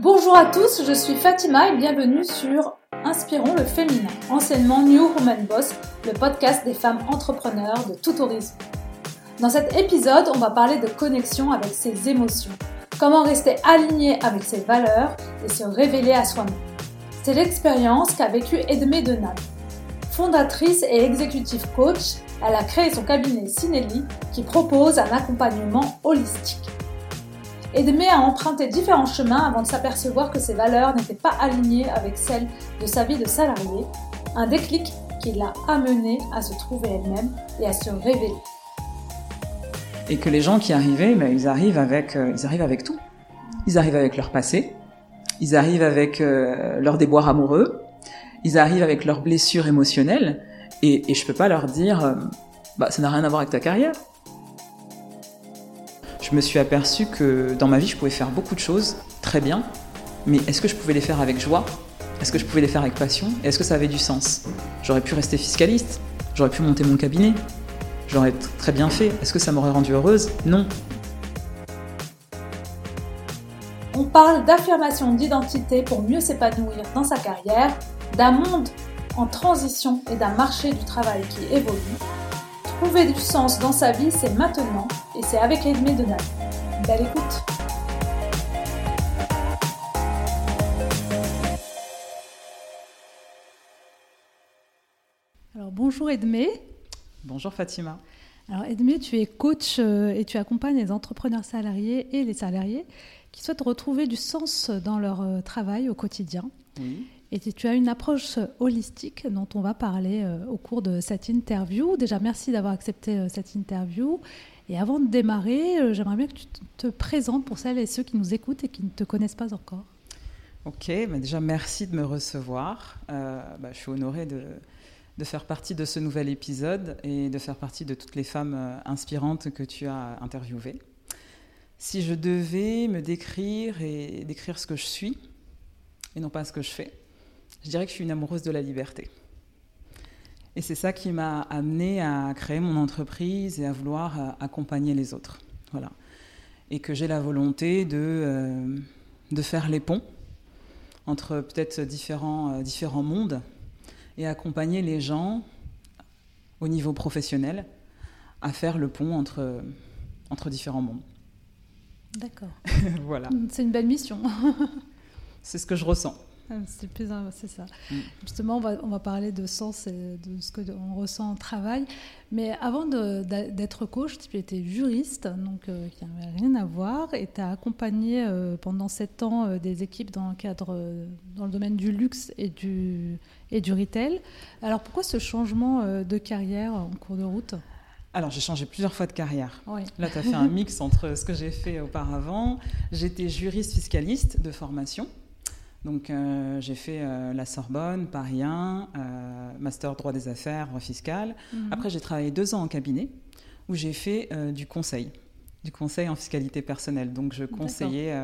Bonjour à tous, je suis Fatima et bienvenue sur Inspirons le féminin, enseignement New Woman Boss, le podcast des femmes entrepreneurs de tout horizon. Dans cet épisode, on va parler de connexion avec ses émotions, comment rester aligné avec ses valeurs et se révéler à soi-même. C'est l'expérience qu'a vécue Edmé Denal. Fondatrice et executive coach, elle a créé son cabinet Cinelli qui propose un accompagnement holistique. Edmé a emprunté différents chemins avant de s'apercevoir que ses valeurs n'étaient pas alignées avec celles de sa vie de salarié, un déclic qui l'a amené à se trouver elle-même et à se révéler. Et que les gens qui arrivaient, ben, ils, arrivent avec, euh, ils arrivent avec tout. Ils arrivent avec leur passé, ils arrivent avec euh, leur déboire amoureux, ils arrivent avec leurs blessures émotionnelles, et, et je peux pas leur dire, euh, bah ça n'a rien à voir avec ta carrière je me suis aperçu que dans ma vie, je pouvais faire beaucoup de choses très bien, mais est-ce que je pouvais les faire avec joie? Est-ce que je pouvais les faire avec passion? Est-ce que ça avait du sens? J'aurais pu rester fiscaliste, j'aurais pu monter mon cabinet, j'aurais très bien fait. Est-ce que ça m'aurait rendue heureuse? Non. On parle d'affirmation d'identité pour mieux s'épanouir dans sa carrière, d'un monde en transition et d'un marché du travail qui évolue. Trouver du sens dans sa vie, c'est maintenant et c'est avec Edmé Donald. Belle écoute Alors bonjour Edmé. Bonjour Fatima. Alors Edmé, tu es coach euh, et tu accompagnes les entrepreneurs salariés et les salariés qui souhaitent retrouver du sens dans leur euh, travail au quotidien. Oui. Et tu as une approche holistique dont on va parler euh, au cours de cette interview. Déjà, merci d'avoir accepté cette interview. Et avant de démarrer, euh, j'aimerais bien que tu te présentes pour celles et ceux qui nous écoutent et qui ne te connaissent pas encore. Ok, bah déjà merci de me recevoir. Euh, bah, je suis honorée de, faire partie de ce nouvel épisode et de faire partie de toutes les femmes euh, inspirantes que tu as interviewées. Si je devais me décrire et décrire ce que je suis, et non pas ce que je fais, je dirais que je suis une amoureuse de la liberté. Et c'est ça qui m'a amené à créer mon entreprise et à vouloir euh, accompagner les autres. Voilà. Et que j'ai la volonté de, euh, de faire les ponts entre peut-être différents, euh, différents mondes et accompagner les gens au niveau professionnel à faire le pont entre, entre différents mondes. D'accord. voilà. C'est une belle mission. c'est ce que je ressens. C'est plus c'est ça. Mm. Justement, on va, on va parler de sens et de ce qu'on ressent au travail. Mais avant d'être coach, tu étais juriste, donc euh, qui n'avait rien à voir, et tu as accompagné euh, pendant sept ans euh, des équipes dans le cadre, dans le domaine du luxe et du, et du retail. Alors pourquoi ce changement de carrière en cours de route? Alors, j'ai changé plusieurs fois de carrière. Là, tu as fait un mix entre ce que j'ai fait auparavant. J'étais juriste fiscaliste de formation. Donc euh, j'ai fait euh, la Sorbonne, Paris 1, euh, master droit des affaires, droit fiscal. Mhm. Après j'ai travaillé deux ans en cabinet où j'ai fait du conseil, du conseil en fiscalité personnelle. Donc je conseillais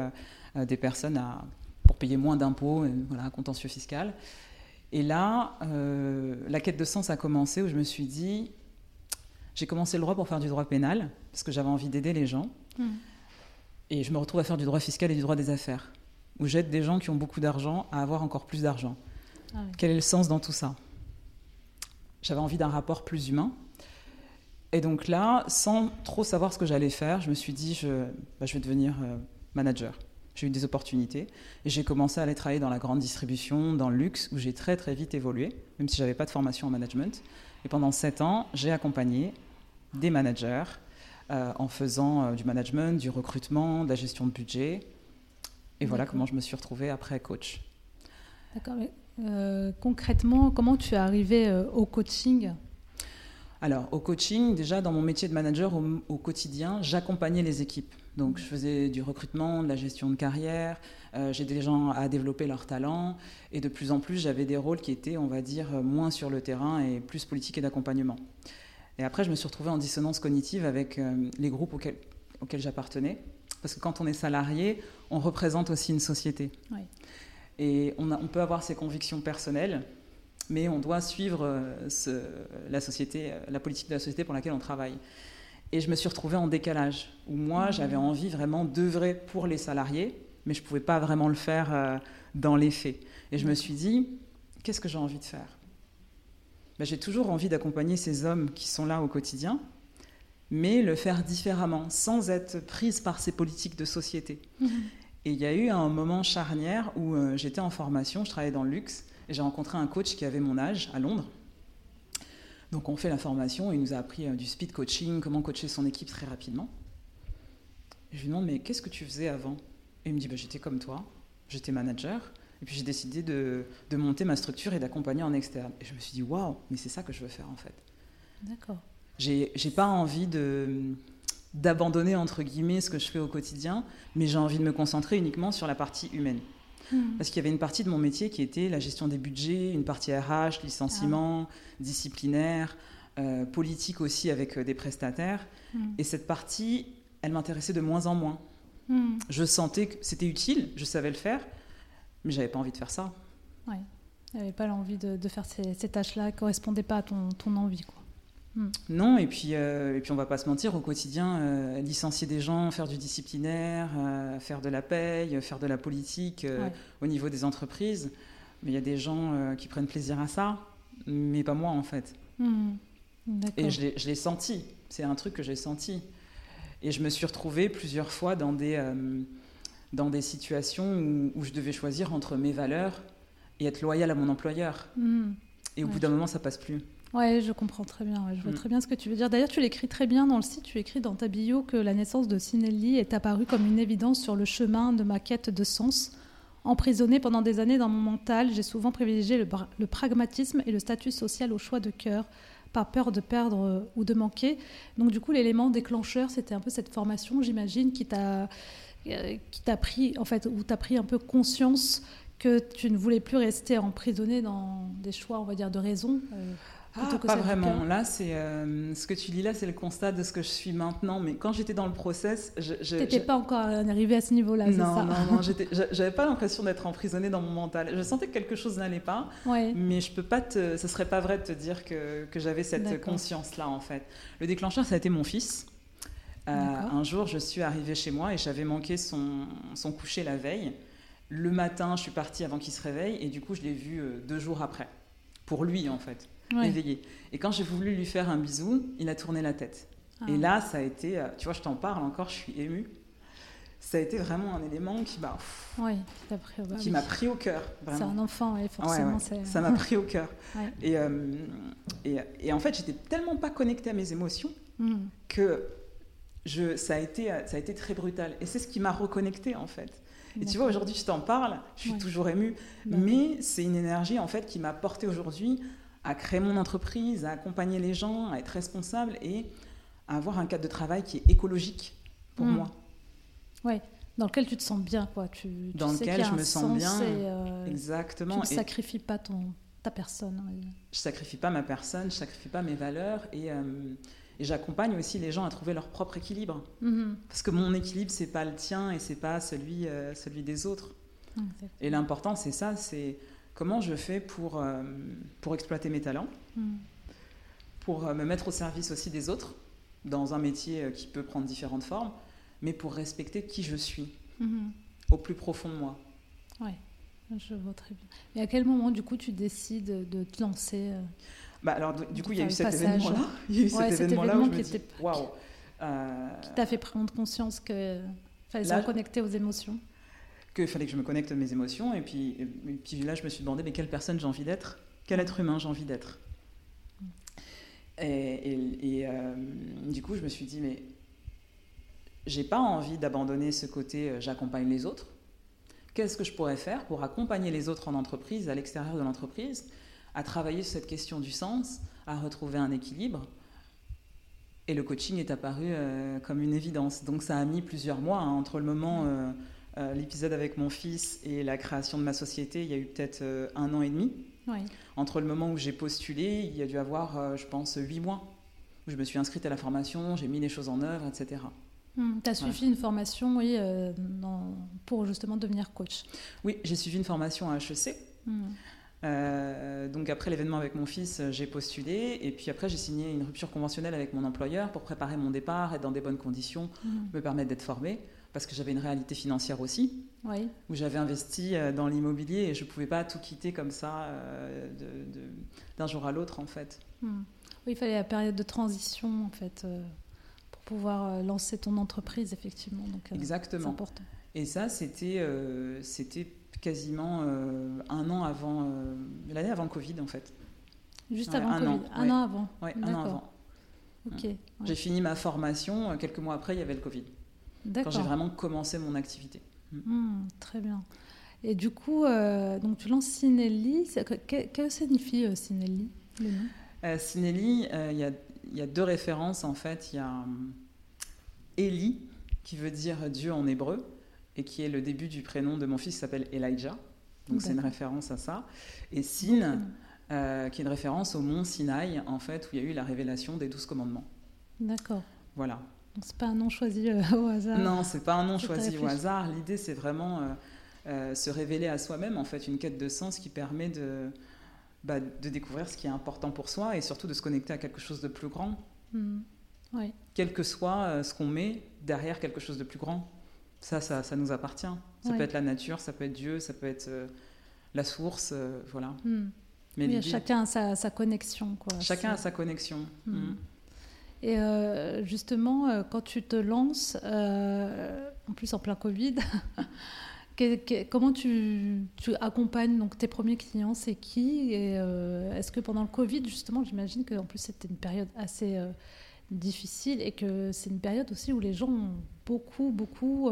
des personnes à, pour payer moins d'impôts, voilà, contentieux fiscal. Et là, la quête de sens a commencé où je me suis dit, j'ai commencé le droit pour faire du droit pénal parce que j'avais envie d'aider les gens. Mhm. Et je me retrouve à faire du droit fiscal et du droit des affaires où j'aide des gens qui ont beaucoup d'argent à avoir encore plus d'argent. Ah Quel est le sens dans tout ça? J'avais envie d'un rapport plus humain. Et donc là, sans trop savoir ce que j'allais faire, je me suis dit, je, bah, je vais devenir euh, manager. J'ai eu des opportunités et j'ai commencé à aller travailler dans la grande distribution, dans le luxe, où j'ai très très vite évolué, même si j'avais pas de formation en management. Et pendant sept ans, j'ai accompagné des managers euh, en faisant euh, du management, du recrutement, de la gestion de budget, et voilà comment je me suis retrouvée après coach. D'accord. Euh, concrètement, comment tu es arrivée euh, au coaching? Alors, au coaching, déjà dans mon métier de manager au, quotidien, j'accompagnais les équipes. Donc, je faisais du recrutement, de la gestion de carrière, euh, j'aidais les gens à développer leurs talents, et de plus en plus, j'avais des rôles qui étaient, on va dire, moins sur le terrain et plus politique et d'accompagnement. Et après, je me suis retrouvée en dissonance cognitive avec les groupes auxquels, auxquels j'appartenais parce que quand on est salarié, on représente aussi une société. Et on, peut avoir ses convictions personnelles, mais on doit suivre euh, la société, euh, la politique de la société pour laquelle on travaille. Et je me suis retrouvée en décalage, où moi, mmh. j'avais envie vraiment d'œuvrer pour les salariés, mais je ne pouvais pas vraiment le faire dans les faits. Et je me suis dit, qu'est-ce que j'ai envie de faire? Ben, J'ai toujours envie d'accompagner ces hommes qui sont là au quotidien, mais le faire différemment, sans être prise par ces politiques de société. Mhm. Et il y a eu un moment charnière où euh, j'étais en formation, je travaillais dans le luxe, et j'ai rencontré un coach qui avait mon âge à Londres. Donc on fait la formation, il nous a appris euh, du speed coaching, comment coacher son équipe très rapidement. je lui demande, mais qu'est-ce que tu faisais avant? Et il me dit, bah, j'étais comme toi, j'étais manager, et puis j'ai décidé de, de, monter ma structure et d'accompagner en externe. Et je me suis dit, waouh, mais c'est ça que je veux faire en fait. D'accord. J'ai pas envie de d'abandonner entre guillemets ce que je fais au quotidien, mais j'ai envie de me concentrer uniquement sur la partie humaine. Hmm. Parce qu'il y avait une partie de mon métier qui était la gestion des budgets, une partie RH, licenciement, ah. disciplinaire, euh, politique aussi avec euh, des prestataires. Hmm. Et cette partie, elle m'intéressait de moins en moins. Hmm. Je sentais que c'était utile, je savais le faire, mais j'avais pas envie de faire ça. Ouais. N'avais pas l'envie de, faire ces, tâches-là, correspondaient pas à ton, ton envie. Quoi. Hmm. Non, et puis, euh, et puis on va pas se mentir, au quotidien, euh, licencier des gens, faire du disciplinaire, euh, faire de la paye, faire de la politique au niveau des entreprises, mais il y a des gens qui prennent plaisir à ça, mais pas moi en fait. Hmm. Et je l'ai senti, c'est un truc que j'ai senti. Et je me suis retrouvée plusieurs fois dans des, dans des situations où, je devais choisir entre mes valeurs et être loyale à mon employeur. Hmm. Et au bout d'un moment, ça passe plus. Ouais, je comprends très bien. je vois mm. très bien ce que tu veux dire. D'ailleurs, tu l'écris très bien dans le site. Tu écris dans ta bio que la naissance de Sinelli est apparue comme une évidence sur le chemin de ma quête de sens. Emprisonnée pendant des années dans mon mental, j'ai souvent privilégié le, le, pragmatisme et le statut social au choix de cœur, par peur de perdre euh, ou de manquer. Donc, du coup, l'élément déclencheur, c'était un peu cette formation, j'imagine, qui t'a euh, qui t'a pris, en fait, où tu as pris un peu conscience que tu ne voulais plus rester emprisonné dans des choix, on va dire, de raison. Euh, ah, pas vraiment. Là, c'est euh, ce que tu dis là, c'est le constat de ce que je suis maintenant. Mais quand j'étais dans le process, je n'étais pas encore arrivé à ce niveau-là. Non, ça non, non. J'avais pas l'impression d'être emprisonnée dans mon mental. Je sentais que quelque chose n'allait pas. Mais je peux pas te, ce serait pas vrai de te dire que, que j'avais cette conscience-là en fait. Le déclencheur, ça a été mon fils. Euh, un jour, je suis arrivée chez moi et j'avais manqué son, son coucher la veille. Le matin, je suis partie avant qu'il se réveille et du coup, je l'ai vu euh, deux jours après. Pour lui, en fait éveillé. Et quand j'ai voulu lui faire un bisou, il a tourné la tête. Ah. Et là, ça a été, euh, tu vois, je t'en parle encore, je suis émue. Ça a été vraiment un élément qui m'a oui, qui m'a pris au cœur. C'est un enfant, et forcément. Ça m'a pris au cœur. Et, euh, et, et, en fait, j'étais tellement pas connectée à mes émotions hmm. que je, ça, a été, ça a été très brutal. Et c'est ce qui m'a reconnectée, en fait. Et tu vois, aujourd'hui, je t'en parle, je suis toujours émue, mais c'est une énergie, en fait, qui m'a portée aujourd'hui à créer mon entreprise, à accompagner les gens, à être responsable et à avoir un cadre de travail qui est écologique pour hmm. moi. Oui, dans lequel tu te sens bien, quoi. Tu, dans lequel je me sens bien. Euh, exactement. Tu ne sacrifies pas ton, ta personne. Je sacrifie pas ma personne, je sacrifie pas mes valeurs et, euh, et j'accompagne aussi les gens à trouver leur propre équilibre. Mm-hmm. Parce que mon équilibre, c'est pas le tien et c'est pas celui, euh, celui des autres. Et l'important, c'est ça, c'est comment je fais pour, euh, pour exploiter mes talents, hmm. pour euh, me mettre au service aussi des autres, dans un métier euh, qui peut prendre différentes formes, mais pour respecter qui je suis, hmm. au plus profond de moi. Oui, je vois très bien. Et à quel moment, du coup, tu décides de te lancer bah alors, du coup, il y a eu cet événement-là. Il y a eu cet événement-là où je me dis, waouh Qui t'a fait prendre conscience que fallait se reconnecter aux émotions qu'il fallait que je me connecte à mes émotions. Et puis, puis là, je me suis demandé, mais quelle personne j'ai envie d'être? Quel être humain j'ai envie d'être? Et, euh, du coup, je me suis dit, mais j'ai pas envie d'abandonner ce côté euh, j'accompagne les autres. Qu'est-ce que je pourrais faire pour accompagner les autres en entreprise, à l'extérieur de l'entreprise, à travailler sur cette question du sens, à retrouver un équilibre? Et le coaching est apparu euh, comme une évidence. Donc ça a mis plusieurs mois hein, entre le moment l'épisode avec mon fils et la création de ma société, il y a eu peut-être euh, un an et demi. Entre le moment où j'ai postulé, il y a dû avoir, euh, je pense, huit mois, où je me suis inscrite à la formation, j'ai mis les choses en œuvre, etc. tu as suivi une formation oui, pour justement devenir coach Oui, j'ai suivi une formation à HEC. Hmm. donc après l'événement avec mon fils, j'ai postulé et puis après j'ai signé une rupture conventionnelle avec mon employeur pour préparer mon départ, être dans des bonnes conditions, hmm. me permettre d'être formée parce que j'avais une réalité financière aussi, oui. où j'avais investi euh, dans l'immobilier et je ne pouvais pas tout quitter comme ça d'un jour à l'autre en fait. Hmm. Oui, il fallait la période de transition en fait pour pouvoir lancer ton entreprise effectivement. Donc, Exactement. Important. Et ça, c'était c'était quasiment un an avant l'année avant Covid en fait. Juste avant Covid, un an avant. Oui, un an avant. J'ai fini ma formation, euh, quelques mois après, il y avait le Covid. Quand j'ai vraiment commencé mon activité. Mm. Hmm, très bien. Et du coup, euh, donc tu lances Sinelli. Que, que signifie euh, Sinelli euh, Sinelli, il y, y, a deux références en fait. Il y a Eli, qui veut dire Dieu en hébreu, et qui est le début du prénom de mon fils qui s'appelle Elijah. Donc c'est une référence à ça. Et Sin, euh, qui est une référence au mont Sinaï, en fait, où il y a eu la révélation des douze commandements. D'accord. Voilà. Donc c'est pas un nom choisi euh, au hasard. Non, c'est pas un nom choisi au hasard. L'idée, c'est vraiment euh, se révéler à soi-même, en fait, une quête de sens qui permet de, bah, de découvrir ce qui est important pour soi et surtout de se connecter à quelque chose de plus grand. Hmm. Oui. Quel que soit ce qu'on met derrière quelque chose de plus grand, ça, ça, ça nous appartient. Ça peut être la nature, ça peut être Dieu, ça peut être la source, voilà. Hmm. Mais chacun a sa, connexion. Quoi. Chacun a sa connexion. Hmm. Et euh, justement, euh, quand tu te lances, euh, en plus en plein Covid, comment tu, tu, accompagnes donc, tes premiers clients C'est qui Et est-ce que pendant le Covid, justement, j'imagine qu'en plus c'était une période assez difficile et que c'est une période aussi où les gens ont beaucoup, beaucoup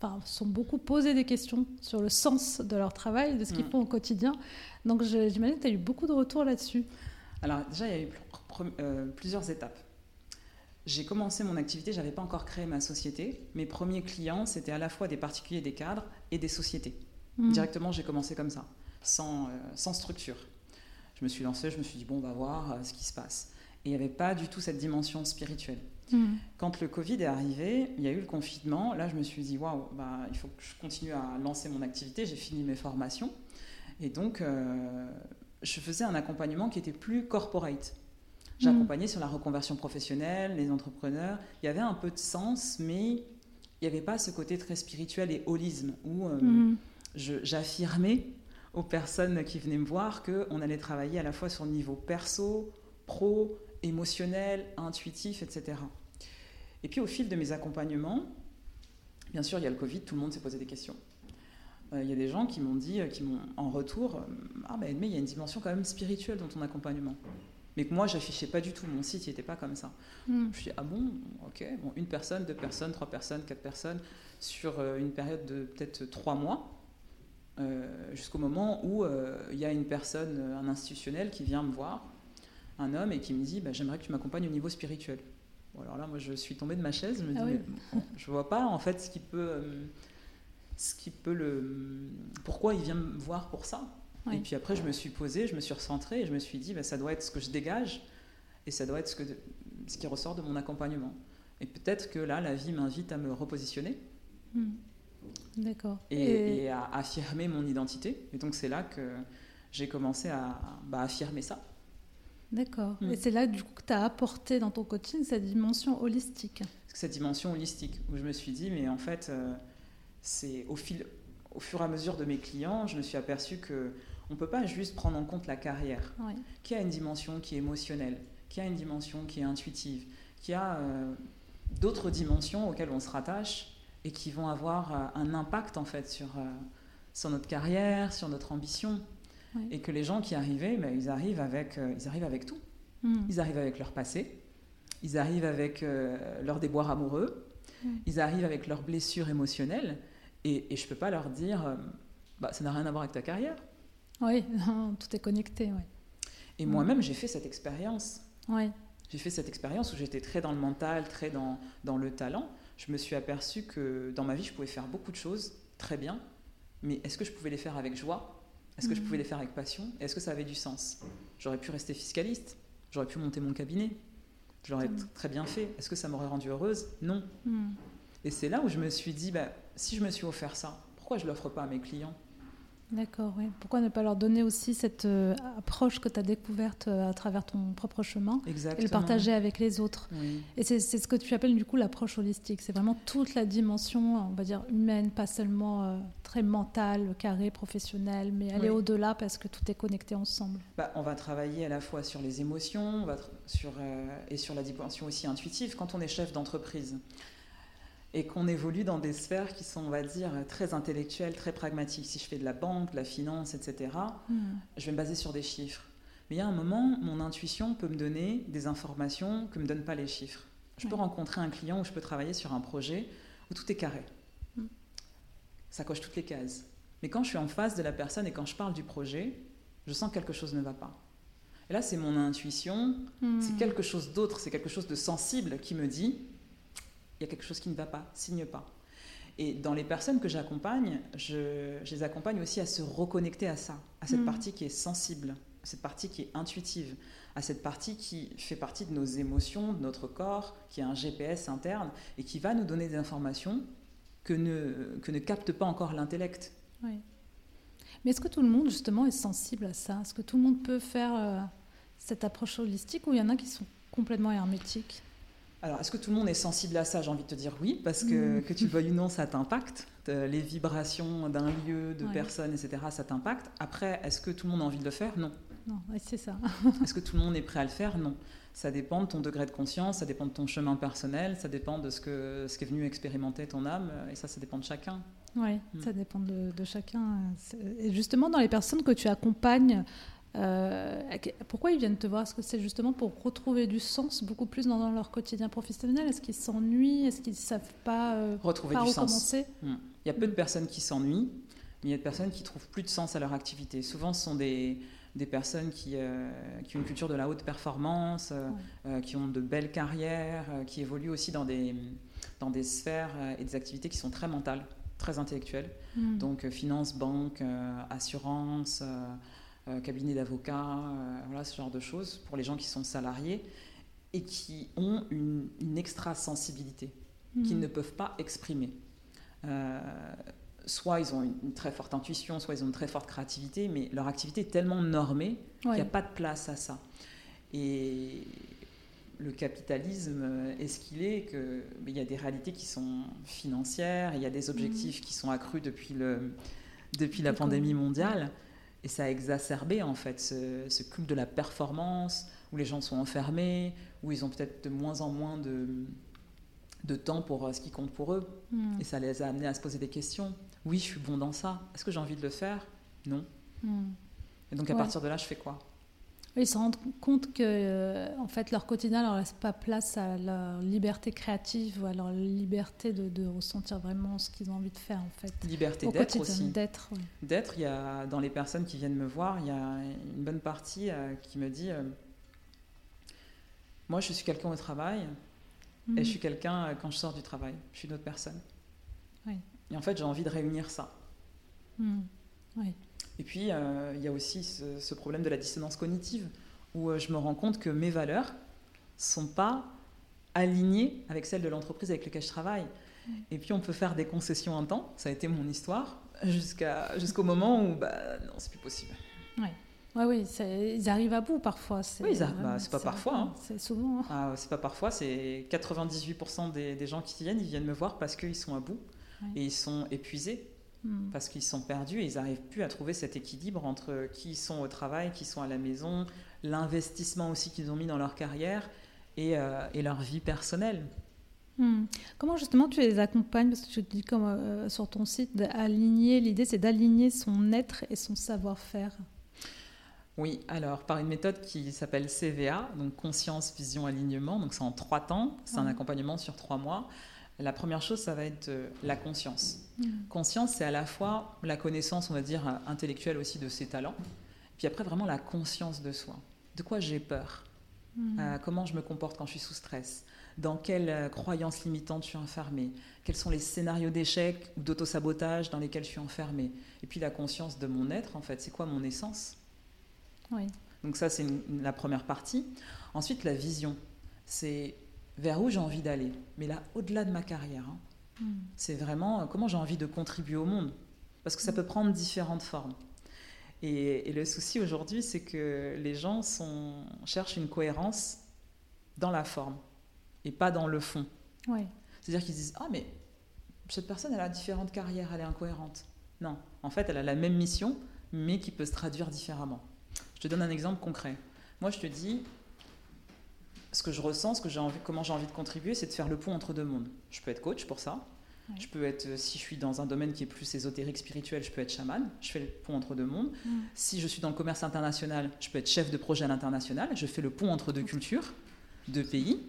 enfin, sont beaucoup posés des questions sur le sens de leur travail, de ce qu'ils mm. font au quotidien. Donc j'imagine que tu as eu beaucoup de retours là-dessus. Alors déjà, il y a eu euh, plusieurs étapes. J'ai commencé mon activité, je n'avais pas encore créé ma société. Mes premiers clients, c'était à la fois des particuliers, des cadres et des sociétés. Mm. Directement, j'ai commencé comme ça, sans, euh, sans structure. Je me suis lancée, je me suis dit, bon, on va voir euh, ce qui se passe. Et il n'y avait pas du tout cette dimension spirituelle. Mm. Quand le Covid est arrivé, il y a eu le confinement. Là, je me suis dit, waouh, bah, il faut que je continue à lancer mon activité. J'ai fini mes formations. Et donc, euh, je faisais un accompagnement qui était plus corporate. J'accompagnais sur la reconversion professionnelle, les entrepreneurs. Il y avait un peu de sens, mais il n'y avait pas ce côté très spirituel et holisme où euh, mm. j'affirmais aux personnes qui venaient me voir qu'on allait travailler à la fois sur le niveau perso, pro, émotionnel, intuitif, etc. Et puis au fil de mes accompagnements, bien sûr, il y a le Covid, tout le monde s'est posé des questions. Euh, il y a des gens qui m'ont dit, euh, qui m'ont en retour, ah ben mais il y a une dimension quand même spirituelle dans ton accompagnement. Mais que moi, j'affichais pas du tout. Mon site, il n'était pas comme ça. Hmm. Je suis ah bon, ok, bon, une personne, deux personnes, trois personnes, quatre personnes, sur une période de peut-être trois mois, jusqu'au moment où il y a une personne, un institutionnel qui vient me voir un homme et qui me dit bah, J'aimerais que tu m'accompagnes au niveau spirituel. alors là, moi, je suis tombée de ma chaise. Je me ah dis Je vois pas en fait ce qui peut. Euh, ce qui peut le. Pourquoi il vient me voir pour ça Et puis après, je me suis posée, je me suis recentrée et je me suis dit bah, Ça doit être ce que je dégage et ça doit être ce, que, ce qui ressort de mon accompagnement. Et peut-être que là, la vie m'invite à me repositionner. Hmm. D'accord. Et, à affirmer mon identité. Et donc, c'est là que j'ai commencé à bah, affirmer ça. D'accord. Mm. Et c'est là, du coup, que tu as apporté dans ton coaching cette dimension holistique. Cette dimension holistique, où je me suis dit, mais en fait, euh, c'est au, fil, au fur et à mesure de mes clients, je me suis aperçu que on ne peut pas juste prendre en compte la carrière, qui a une dimension qui est émotionnelle, qui a une dimension qui est intuitive, qui a euh, d'autres dimensions auxquelles on se rattache et qui vont avoir euh, un impact en fait sur, sur notre carrière, sur notre ambition. Et que les gens qui arrivaient, ben, ils, arrivent avec, euh, ils arrivent avec tout. Hmm. Ils arrivent avec leur passé, ils arrivent avec euh, leurs déboires amoureux, ils arrivent avec leurs blessures émotionnelles. Et, et je ne peux pas leur dire, euh, bah, ça n'a rien à voir avec ta carrière. Oui, tout est connecté. Et moi-même, j'ai fait cette expérience. Oui. J'ai fait cette expérience où j'étais très dans le mental, très dans, dans le talent. Je me suis aperçu que dans ma vie, je pouvais faire beaucoup de choses très bien, mais est-ce que je pouvais les faire avec joie? Est-ce que je pouvais les faire avec passion? Est-ce que ça avait du sens? J'aurais pu rester fiscaliste, j'aurais pu monter mon cabinet, j'aurais très bien fait. Est-ce que ça m'aurait rendue heureuse? Non. Et c'est là où je me suis dit, bah, si je me suis offert ça, pourquoi je ne l'offre pas à mes clients? D'accord, oui. Pourquoi ne pas leur donner aussi cette euh, approche que tu as découverte euh, à travers ton propre chemin Exactement. et le partager avec les autres? Et c'est ce que tu appelles du coup l'approche holistique. C'est vraiment toute la dimension, on va dire, humaine, pas seulement euh, très mentale, carrée, professionnelle, mais aller au-delà parce que tout est connecté ensemble. Bah, on va travailler à la fois sur les émotions va sur, et sur la dimension aussi intuitive quand on est chef d'entreprise et qu'on évolue dans des sphères qui sont, on va dire, très intellectuelles, très pragmatiques. Si je fais de la banque, de la finance, etc., hmm. je vais me baser sur des chiffres. Mais il y a un moment, mon intuition peut me donner des informations que ne me donnent pas les chiffres. Je peux rencontrer un client ou je peux travailler sur un projet où tout est carré. Hmm. Ça coche toutes les cases. Mais quand je suis en face de la personne et quand je parle du projet, je sens que quelque chose ne va pas. Et là, c'est mon intuition, hmm. c'est quelque chose d'autre, c'est quelque chose de sensible qui me dit il y a quelque chose qui ne va pas, signe pas. Et dans les personnes que j'accompagne, je, les accompagne aussi à se reconnecter à ça, à cette mm. partie qui est sensible, à cette partie qui est intuitive, à cette partie qui fait partie de nos émotions, de notre corps, qui est un GPS interne et qui va nous donner des informations que ne, que ne capte pas encore l'intellect. Oui. Mais est-ce que tout le monde, justement, est sensible à ça? Est-ce que tout le monde peut faire euh, cette approche holistique ou il y en a qui sont complètement hermétiques? Alors, est-ce que tout le monde est sensible à ça J'ai envie de te dire oui, parce que mm. que tu le veuilles ou non, ça t'impacte. Les vibrations d'un lieu, de personnes, etc., ça t'impacte. Après, est-ce que tout le monde a envie de le faire? Non. Non, c'est ça. est-ce que tout le monde est prêt à le faire? Non. Ça dépend de ton degré de conscience, ça dépend de ton chemin personnel, ça dépend de ce que ce qui est venu expérimenter ton âme, et ça, ça dépend de chacun. Oui, mm. ça dépend de, de, chacun. Et justement, dans les personnes que tu accompagnes, euh, pourquoi ils viennent te voir? Est-ce que c'est justement pour retrouver du sens beaucoup plus dans, leur quotidien professionnel? Est-ce qu'ils s'ennuient? Est-ce qu'ils ne savent pas euh, retrouver du sens hmm. Il y a peu de personnes qui s'ennuient, mais il y a de personnes qui trouvent plus de sens à leur activité. Souvent, ce sont des, des personnes qui, euh, qui, ont une culture de la haute performance, qui ont de belles carrières, qui évoluent aussi dans des, dans des sphères et des activités qui sont très mentales, très intellectuelles. Hmm. Donc, finance, banque, assurance. Euh, cabinet d'avocats, euh, voilà, ce genre de choses, pour les gens qui sont salariés et qui ont une, extra sensibilité qu'ils mhm. ne peuvent pas exprimer. Euh, soit ils ont une, très forte intuition, soit ils ont une très forte créativité, mais leur activité est tellement normée qu'il n'y a pas de place à ça. Et le capitalisme est ce qu'il est, qu'il y a des réalités qui sont financières, il y a des objectifs mhm. qui sont accrus depuis, le, depuis la pandémie mondiale. Et ça a exacerbé en fait ce, culte de la performance, où les gens sont enfermés, où ils ont peut-être de moins en moins de, de temps pour euh, ce qui compte pour eux. Hmm. Et ça les a amenés à se poser des questions. Oui, je suis bon dans ça. Est-ce que j'ai envie de le faire? Non. Hmm. Et donc à partir de là, je fais quoi? Ils se rendent compte que euh, en fait, leur quotidien ne leur laisse pas place à leur liberté créative ou à leur liberté de, ressentir vraiment ce qu'ils ont envie de faire. En fait. Liberté d'être aussi. D'être, D'être, il y a, dans les personnes qui viennent me voir, il y a une bonne partie euh, qui me dit euh, Moi, je suis quelqu'un au travail et je mhm. suis quelqu'un quand je sors du travail. Je suis une autre personne. Et en fait, j'ai envie de réunir ça. Mhm. Oui. Et puis, euh, il y a aussi ce, problème de la dissonance cognitive, où euh, je me rends compte que mes valeurs sont pas alignées avec celles de l'entreprise avec laquelle je travaille. Et puis, on peut faire des concessions un temps, ça a été mon histoire, jusqu'à, jusqu'au moment où, bah, non, c'est plus possible. Oui. Oui, oui, ils arrivent à bout parfois. Oui, bah, c'est pas parfois. Hein. C'est souvent. Hein. Ah, c'est pas parfois, c'est 98% des, des, gens qui viennent, ils viennent me voir parce qu'ils sont à bout et ils sont épuisés Hmm. parce qu'ils sont perdus et ils n'arrivent plus à trouver cet équilibre entre qui sont au travail, qui sont à la maison, l'investissement aussi qu'ils ont mis dans leur carrière et, euh, leur vie personnelle. Hmm. Comment justement tu les accompagnes? Parce que tu dis comme euh, sur ton site d'aligner, l'idée c'est d'aligner son être et son savoir-faire. Oui, alors par une méthode qui s'appelle CVA, donc conscience, vision, alignement. Donc c'est en trois temps, c'est un accompagnement sur trois mois. La première chose, ça va être euh, la conscience. Mm. Conscience, c'est à la fois la connaissance, on va dire, euh, intellectuelle aussi de ses talents, puis après vraiment la conscience de soi. De quoi j'ai peur? Mm. euh, Comment je me comporte quand je suis sous stress? Dans quelles croyances limitantes je suis enfermée? Quels sont les scénarios d'échec ou d'autosabotage dans lesquels je suis enfermée? Et puis la conscience de mon être, en fait, c'est quoi mon essence? Oui. Donc ça, c'est la première partie. Ensuite, la vision. C'est vers où j'ai envie d'aller. Mais là, au-delà de ma carrière, hein. hmm. c'est vraiment euh, comment j'ai envie de contribuer au monde. parce que ça peut prendre différentes formes. Et, le souci aujourd'hui, c'est que les gens sont, cherchent une cohérence dans la forme et pas dans le fond. C'est-à-dire qu'ils disent Ah, mais cette personne, elle a différentes carrières, elle est incohérente. Non, en fait, elle a la même mission, mais qui peut se traduire différemment. Je te donne un exemple concret. Moi, je te dis, ce que je ressens, ce que j'ai envie, comment j'ai envie de contribuer, c'est de faire le pont entre deux mondes. Je peux être coach pour ça. Je peux être, euh, si je suis dans un domaine qui est plus ésotérique, spirituel, je peux être chaman. Je fais le pont entre deux mondes. Mm. Si je suis dans le commerce international, je peux être chef de projet à l'international. Je fais le pont entre deux cultures, deux pays.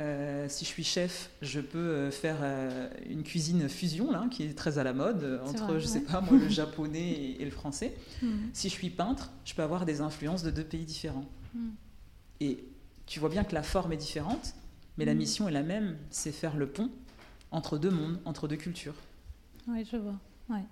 Euh, si je suis chef, je peux euh, faire une cuisine fusion, là, qui est très à la mode, entre, je sais pas, moi, le japonais et, le français. Mm. Si je suis peintre, je peux avoir des influences de deux pays différents. Mm. Et tu vois bien que la forme est différente, mais la mm. mission est la même, c'est faire le pont entre deux mondes, entre deux cultures. Oui, je vois. Ouais.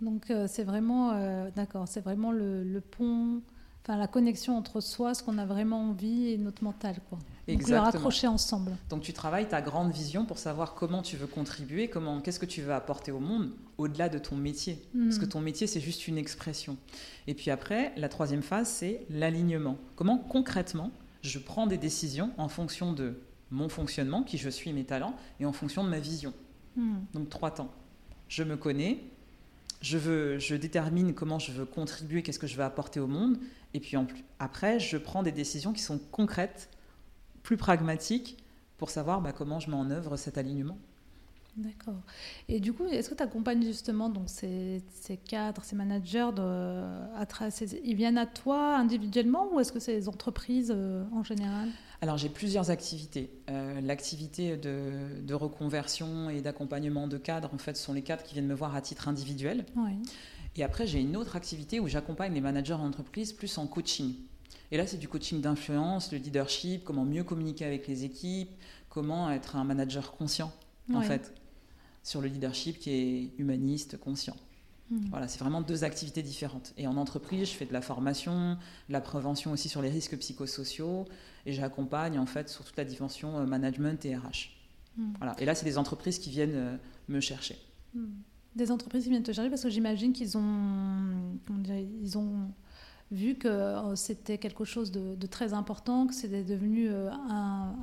Donc euh, c'est vraiment, euh, d'accord, c'est vraiment le, pont, enfin la connexion entre soi, ce qu'on a vraiment envie et notre mental, quoi. Donc le raccrocher ensemble. Donc tu travailles ta grande vision pour savoir comment tu veux contribuer, comment, qu'est-ce que tu veux apporter au monde au-delà de ton métier, parce que mm. ton métier c'est juste une expression. Et puis après, la troisième phase c'est l'alignement. Comment concrètement je prends des décisions en fonction de mon fonctionnement, qui je suis, mes talents, et en fonction de ma vision. Hmm. Donc trois temps. Je me connais, je, veux, je détermine comment je veux contribuer, qu'est-ce que je veux apporter au monde, et puis en plus, après, je prends des décisions qui sont concrètes, plus pragmatiques, pour savoir bah, comment je mets en œuvre cet alignement. D'accord. Et du coup, est-ce que tu accompagnes justement donc, ces, cadres, ces managers de, à Ils viennent à toi individuellement ou est-ce que c'est les entreprises euh, en général? Alors, j'ai plusieurs activités. Euh, l'activité de, reconversion et d'accompagnement de cadres, en fait, sont les cadres qui viennent me voir à titre individuel. Oui. Et après, j'ai une autre activité où j'accompagne les managers d'entreprise plus en coaching. Et là, c'est du coaching d'influence, le leadership, comment mieux communiquer avec les équipes, comment être un manager conscient, en fait sur le leadership qui est humaniste, conscient. Hmm. Voilà, c'est vraiment deux activités différentes. Et en entreprise, je fais de la formation, de la prévention aussi sur les risques psychosociaux, et j'accompagne en fait sur toute la dimension euh, management et RH. Hmm. Voilà. Et là, c'est des entreprises qui viennent euh, me chercher. Hmm. Des entreprises qui viennent te chercher parce que j'imagine qu'ils ont, ils ont vu que euh, c'était quelque chose de, très important, que c'était devenu euh,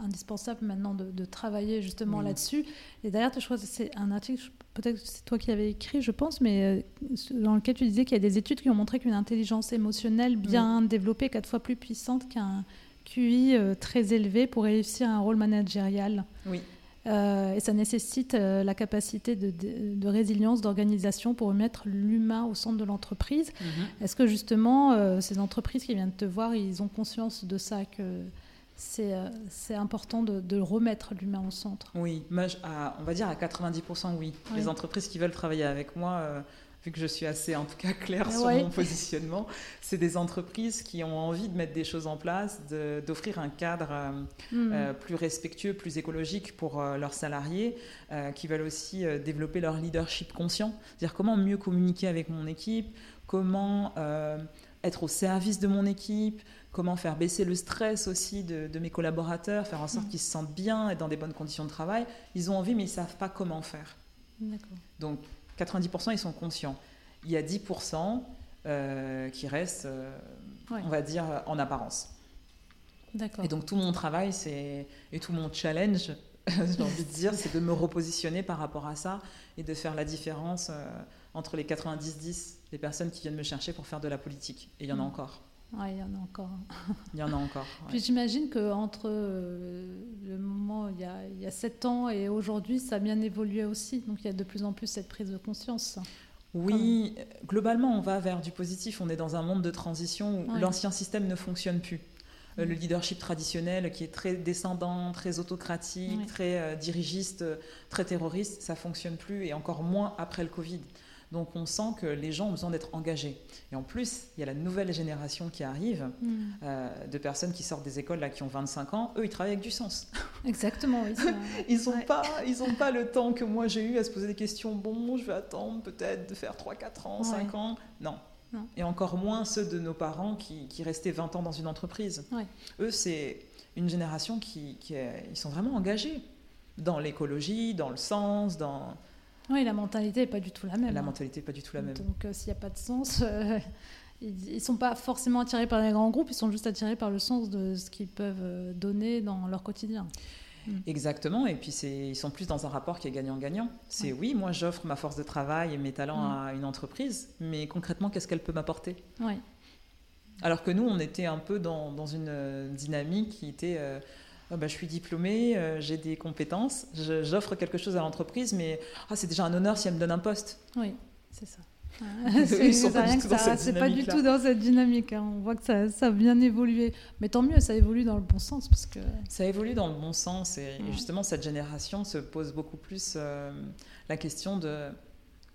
indispensable maintenant de, travailler justement là-dessus. Et d'ailleurs, je crois que c'est un article, peut-être que c'est toi qui l'avais écrit, je pense, mais euh, dans lequel tu disais qu'il y a des études qui ont montré qu'une intelligence émotionnelle bien développée, quatre fois plus puissante qu'un QI très élevé pour réussir un rôle managérial. Oui. Euh, et ça nécessite euh, la capacité de, résilience, d'organisation pour remettre l'humain au centre de l'entreprise. Mhm. Est-ce que justement, euh, ces entreprises qui viennent te voir, ils ont conscience de ça, que c'est important de, remettre l'humain au centre? Oui, on va dire à 90% oui. Les entreprises qui veulent travailler avec moi vu que je suis assez en tout cas claire sur mon positionnement, c'est des entreprises qui ont envie de mettre des choses en place, d'offrir un cadre euh, hmm. euh, plus respectueux, plus écologique pour euh, leurs salariés, qui veulent aussi développer leur leadership conscient, c'est-à-dire comment mieux communiquer avec mon équipe, comment être au service de mon équipe, comment faire baisser le stress aussi de, mes collaborateurs, faire en sorte hmm. qu'ils se sentent bien et dans des bonnes conditions de travail. Ils ont envie, mais ils ne savent pas comment faire. Donc, 90% ils sont conscients. Il y a 10% euh, qui restent, euh, on va dire, en apparence. Et donc tout mon travail c'est et tout mon challenge, j'ai envie de dire, c'est de me repositionner par rapport à ça et de faire la différence euh, entre les 90-10, les personnes qui viennent me chercher pour faire de la politique. Et il y en a mm. encore. Oui, il y en a encore. il y en a encore. Puis j'imagine qu'entre le moment, il y, a, il y a 7 ans et aujourd'hui, ça a bien évolué aussi. Donc il y a de plus en plus cette prise de conscience. Oui, globalement, on va vers du positif. On est dans un monde de transition où l'ancien système ne fonctionne plus. Euh, le leadership traditionnel qui est très descendant, très autocratique, très euh, dirigiste, très terroriste, ça fonctionne plus et encore moins après le Covid. Donc on sent que les gens ont besoin d'être engagés. Et en plus, il y a la nouvelle génération qui arrive, mm. euh, de personnes qui sortent des écoles là, qui ont 25 ans. Eux, ils travaillent avec du sens. Exactement, oui. ils n'ont pas, pas le temps que moi j'ai eu à se poser des questions. Bon, je vais attendre peut-être de faire 3, 4 ans, 5 ans. Non. Et encore moins ceux de nos parents qui, restaient 20 ans dans une entreprise. Eux, c'est une génération qui, qui ils sont vraiment engagés dans l'écologie, dans le sens, dans Oui, la mentalité n'est pas du tout la même. La hein. mentalité n'est pas du tout la même. Donc, s'il n'y a pas de sens, ils ne sont pas forcément attirés par les grands groupes, ils sont juste attirés par le sens de ce qu'ils peuvent donner dans leur quotidien. Mm. Exactement, et puis ils sont plus dans un rapport qui est gagnant-gagnant. C'est oui, moi j'offre ma force de travail et mes talents mm. à une entreprise, mais concrètement, qu'est-ce qu'elle peut m'apporter? Alors que nous, on était un peu dans, dans une euh, dynamique qui était... Euh, bah, je suis diplômée, euh, j'ai des compétences, j'offre quelque chose à l'entreprise, mais ah, c'est déjà un honneur si elle me donne un poste. Oui, c'est ça. c'est pas du tout dans cette dynamique. Hein. On voit que ça, ça, a bien évolué. Mais tant mieux, ça évolue dans le bon sens. Parce que... Ça évolue dans le bon sens. Et, justement, cette génération se pose beaucoup plus euh, la question de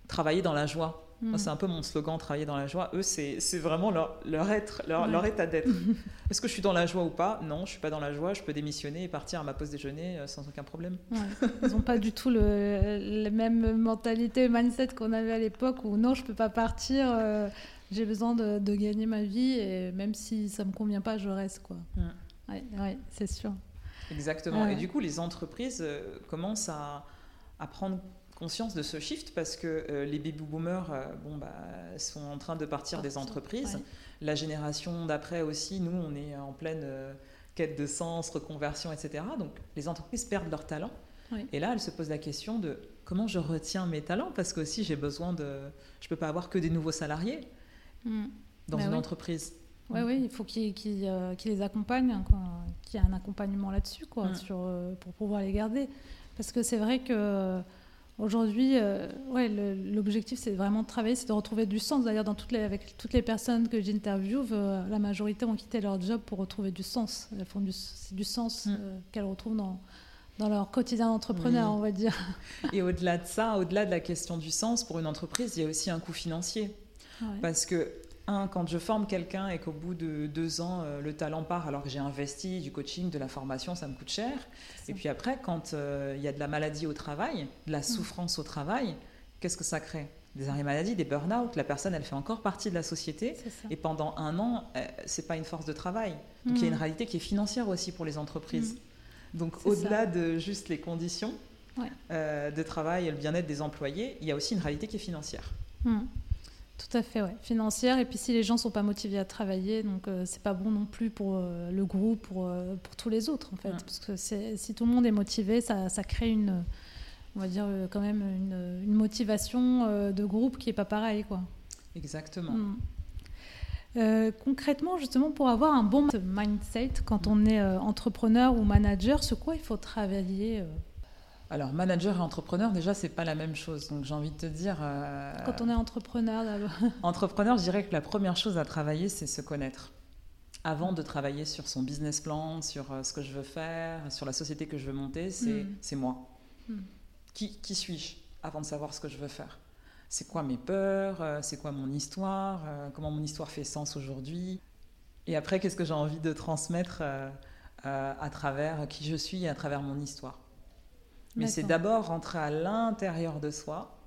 travailler dans la joie. Mm. C'est un peu mon slogan, travailler dans la joie. Eux, c'est vraiment leur, leur être, leur, leur état d'être. Est-ce que je suis dans la joie ou pas? Non, je suis pas dans la joie. Je peux démissionner et partir à ma pause déjeuner euh, sans aucun problème. Ils n'ont pas du tout le, la même mentalité, mindset qu'on avait à l'époque où non, je peux pas partir. Euh, j'ai besoin de, de, gagner ma vie et même si ça me convient pas, je reste quoi. Mm. Ouais, c'est sûr. Exactement. Et du coup, les entreprises euh, commencent à, à prendre conscience de ce shift parce que euh, les baby boomers euh, bon, bah, sont en train de partir des entreprises. La génération d'après aussi, nous, on est en pleine euh, quête de sens, reconversion, etc. Donc les entreprises perdent leurs talents. Et là, elles se posent la question de comment je retiens mes talents parce que aussi j'ai besoin de. Je ne peux pas avoir que des nouveaux salariés mm. dans bah une entreprise. Oui, oui, il faut qu'ils les accompagnent, hein, qu'il y ait un accompagnement là-dessus quoi, mm. sur, pour pouvoir les garder. Parce que c'est vrai que Aujourd'hui, euh, ouais, l'objectif, c'est vraiment de travailler, c'est de retrouver du sens. D'ailleurs, dans toutes les, avec toutes les personnes que j'interviewe, euh, la majorité ont quitté leur job pour retrouver du sens. Elles font du, du sens mm. euh, qu'elles retrouvent dans, dans leur quotidien d'entrepreneur, on va dire. Et au-delà de ça, au-delà de la question du sens, pour une entreprise, il y a aussi un coût financier. Parce que un, quand je forme quelqu'un et qu'au bout de deux ans, euh, le talent part alors que j'ai investi du coaching, de la formation, ça me coûte cher. Et puis après, quand euh, il y a de la maladie au travail, de la mm. souffrance au travail, qu'est-ce que ça crée? Des arrêts maladie, des burn-out, la personne, elle fait encore partie de la société. Et pendant un an, ce euh, c'est pas une force de travail. Donc il y a une mm. réalité qui est financière aussi pour les entreprises. Mm. Donc au-delà de juste les conditions de travail et le bien-être des employés, il y a aussi une réalité qui est financière. Tout à fait, ouais. Financière. Et puis si les gens sont pas motivés à travailler, donc euh, c'est pas bon non plus pour euh, le groupe, pour, euh, pour tous les autres en fait. Parce que si tout le monde est motivé, ça, ça crée une, on va dire quand même une, une motivation de groupe qui est pas pareille, quoi. Exactement. Mm. concrètement, justement, pour avoir un bon mindset quand on est entrepreneur ou manager, sur quoi il faut travailler alors, manager et entrepreneur, déjà, c'est pas la même chose. Donc, j'ai envie de te dire. Euh, Quand on est entrepreneur, d'abord. entrepreneur, je dirais que la première chose à travailler, c'est se connaître. Avant de travailler sur son business plan, sur euh, ce que je veux faire, sur la société que je veux monter, c'est mm. moi. Mm. Qui, qui suis-je avant de savoir ce que je veux faire? C'est quoi mes peurs euh, C'est quoi mon histoire Comment mon histoire fait sens aujourd'hui? Et après, qu'est-ce que j'ai envie de transmettre à travers qui je suis et à travers mon histoire? Mais c'est d'abord rentrer à l'intérieur de soi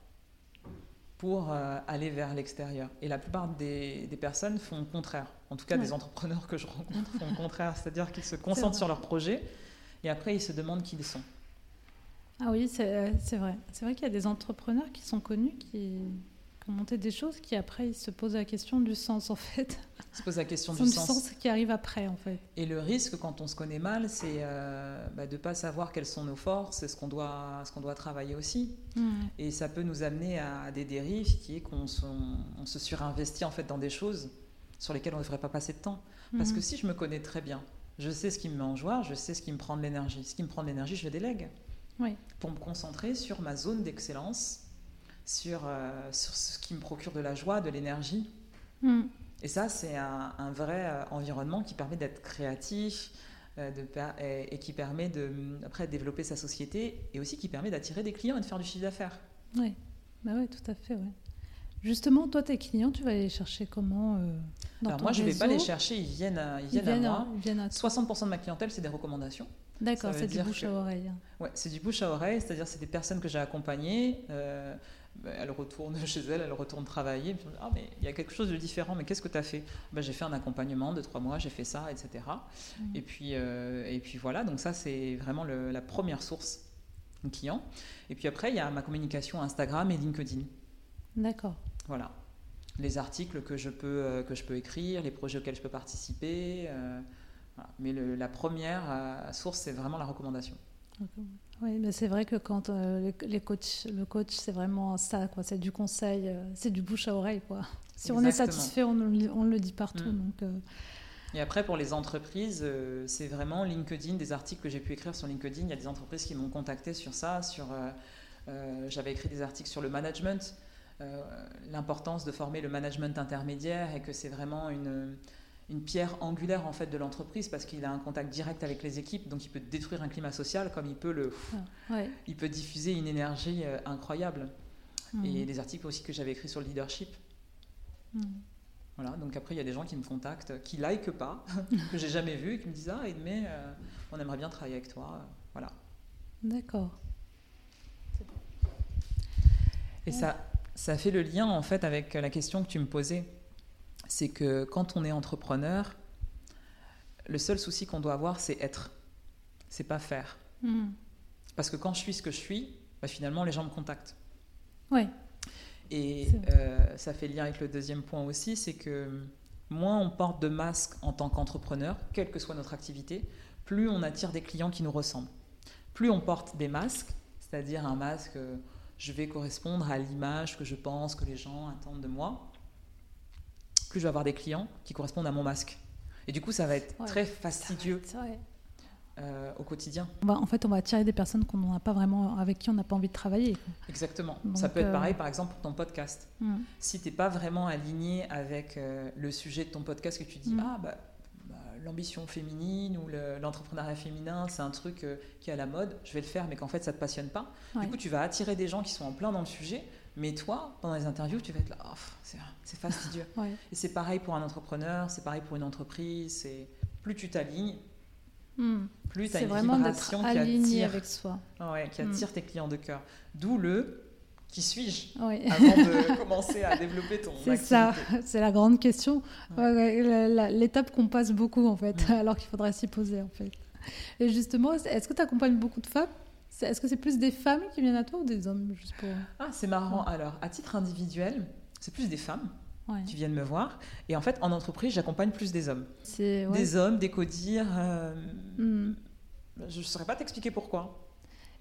pour euh, aller vers l'extérieur. Et la plupart des, personnes font le contraire. En tout cas, des entrepreneurs que je rencontre font le contraire. C'est-à-dire qu'ils se concentrent sur leur projet et après ils se demandent qui ils sont. Ah oui, c'est vrai. C'est vrai qu'il y a des entrepreneurs qui sont connus qui, monter des choses qui après ils se posent la question du sens en fait. se posent la question du, sens. qui arrive après en fait. Et le risque quand on se connaît mal, c'est euh, bah, de ne pas savoir quelles sont nos forces et ce qu'on doit, ce qu'on doit travailler aussi. Hmm. Et ça peut nous amener à des dérives qui est qu'on se, on se surinvestit en fait dans des choses sur lesquelles on ne devrait pas passer de temps. Parce que hmm. si je me connais très bien, je sais ce qui me met en joie, je sais ce qui me prend de l'énergie. Ce qui me prend de l'énergie, je le délègue. Oui. Pour me concentrer sur ma zone d'excellence sur, euh, sur ce qui me procure de la joie, de l'énergie. Hmm. Et ça, c'est un, vrai euh, environnement qui permet d'être créatif euh, de, et, qui permet de, après, de développer sa société et aussi qui permet d'attirer des clients et de faire du chiffre d'affaires. Oui, bah ouais, tout à fait. Ouais. Justement, toi, tes clients, tu vas les chercher comment Alors moi, je ne vais pas les chercher, ils viennent à, ils viennent, à moi. 60% de ma clientèle, c'est des recommandations. D'accord, c'est du bouche à oreille. Ouais, c'est du bouche à oreille, c'est-à-dire c'est des personnes que j'ai accompagnées. Elle retourne chez elle, elle retourne travailler. ah, mais il y a quelque chose de différent, mais qu'est-ce que tu as fait? Ben, J'ai fait un accompagnement de trois mois, j'ai fait ça, etc. Mm. Et, puis, euh, et puis voilà, donc ça, c'est vraiment la première source clients. Et puis après, il y a ma communication Instagram et LinkedIn. D'accord. Voilà. Les articles que je peux, euh, que je peux écrire, les projets auxquels je peux participer. Euh, Mais la première source, c'est vraiment la recommandation. Oui, mais c'est vrai que quand les, coachs, le coach, c'est vraiment ça, quoi. C'est du conseil, c'est du bouche à oreille, quoi. Si on est satisfait, on, on, le dit partout. Mm. Donc, et après, pour les entreprises, c'est vraiment LinkedIn, des articles que j'ai pu écrire sur LinkedIn. Il y a des entreprises qui m'ont contacté sur ça. Sur, j'avais écrit des articles sur le management. Euh, l'importance de former le management intermédiaire et que c'est vraiment une, une pierre angulaire en fait de l'entreprise parce qu'il a un contact direct avec les équipes, donc il peut détruire un climat social comme il peut le, ah, il peut diffuser une énergie euh, incroyable. Mmh. Et des articles aussi que j'avais écrits sur le leadership. Mmh. Voilà, donc après il y a des gens qui me contactent, qui like pas, que j'ai jamais vu, et qui me disent ah mais euh, on aimerait bien travailler avec toi, voilà. D'accord. Et ça, ça fait le lien en fait avec la question que tu me posais. C'est que quand on est entrepreneur, le seul souci qu'on doit avoir, c'est être. C'est pas faire. Hmm. Parce que quand je suis ce que je suis, bah, finalement, les gens me contactent. Oui. Et euh, ça fait lien avec le deuxième point aussi, c'est que moins on porte de masques en tant qu'entrepreneur, quelle que soit notre activité, plus on attire des clients qui nous ressemblent. Plus on porte des masques, c'est-à-dire un masque je vais correspondre à l'image que je pense que les gens attendent de moi, plus je vais avoir des clients qui correspondent à mon masque. Et du coup, ça va être très fastidieux euh, au quotidien. en fait, on va attirer des personnes qu'on n'a pas vraiment, avec qui on n'a pas envie de travailler. Exactement. ça peut être pareil, euh, par exemple, pour ton podcast. Hmm. Si tu n'es pas vraiment aligné avec euh, le sujet de ton podcast, que tu dis, hmm. ah, bah, l'ambition féminine ou l'entrepreneuriat féminin, c'est un truc euh, qui est à la mode, je vais le faire, mais qu'en fait ça te passionne pas. Du coup, tu vas attirer des gens qui sont en plein dans le sujet, mais toi, pendant les interviews, tu vas être là, oh, c'est fastidieux. Et c'est pareil pour un entrepreneur, c'est pareil pour une entreprise, c'est plus tu t'alignes, hmm. plus tu as une vibration qui attire, avec soi. qui hmm. attire tes clients de cœur. D'où le qui suis-je avant de commencer à développer ton C'est ça, c'est la grande question. L'étape qu'on passe beaucoup en fait, alors qu'il faudra s'y poser en fait. Et justement, est-ce que tu accompagnes beaucoup de femmes? Est-ce que c'est plus des femmes qui viennent à toi ou des hommes juste pour... Ah, c'est marrant. Alors, à titre individuel, c'est plus des femmes qui viennent me voir. Et en fait, en entreprise, j'accompagne plus des hommes. Des hommes, des codires. Euh, hmm. Je ne saurais pas t'expliquer pourquoi.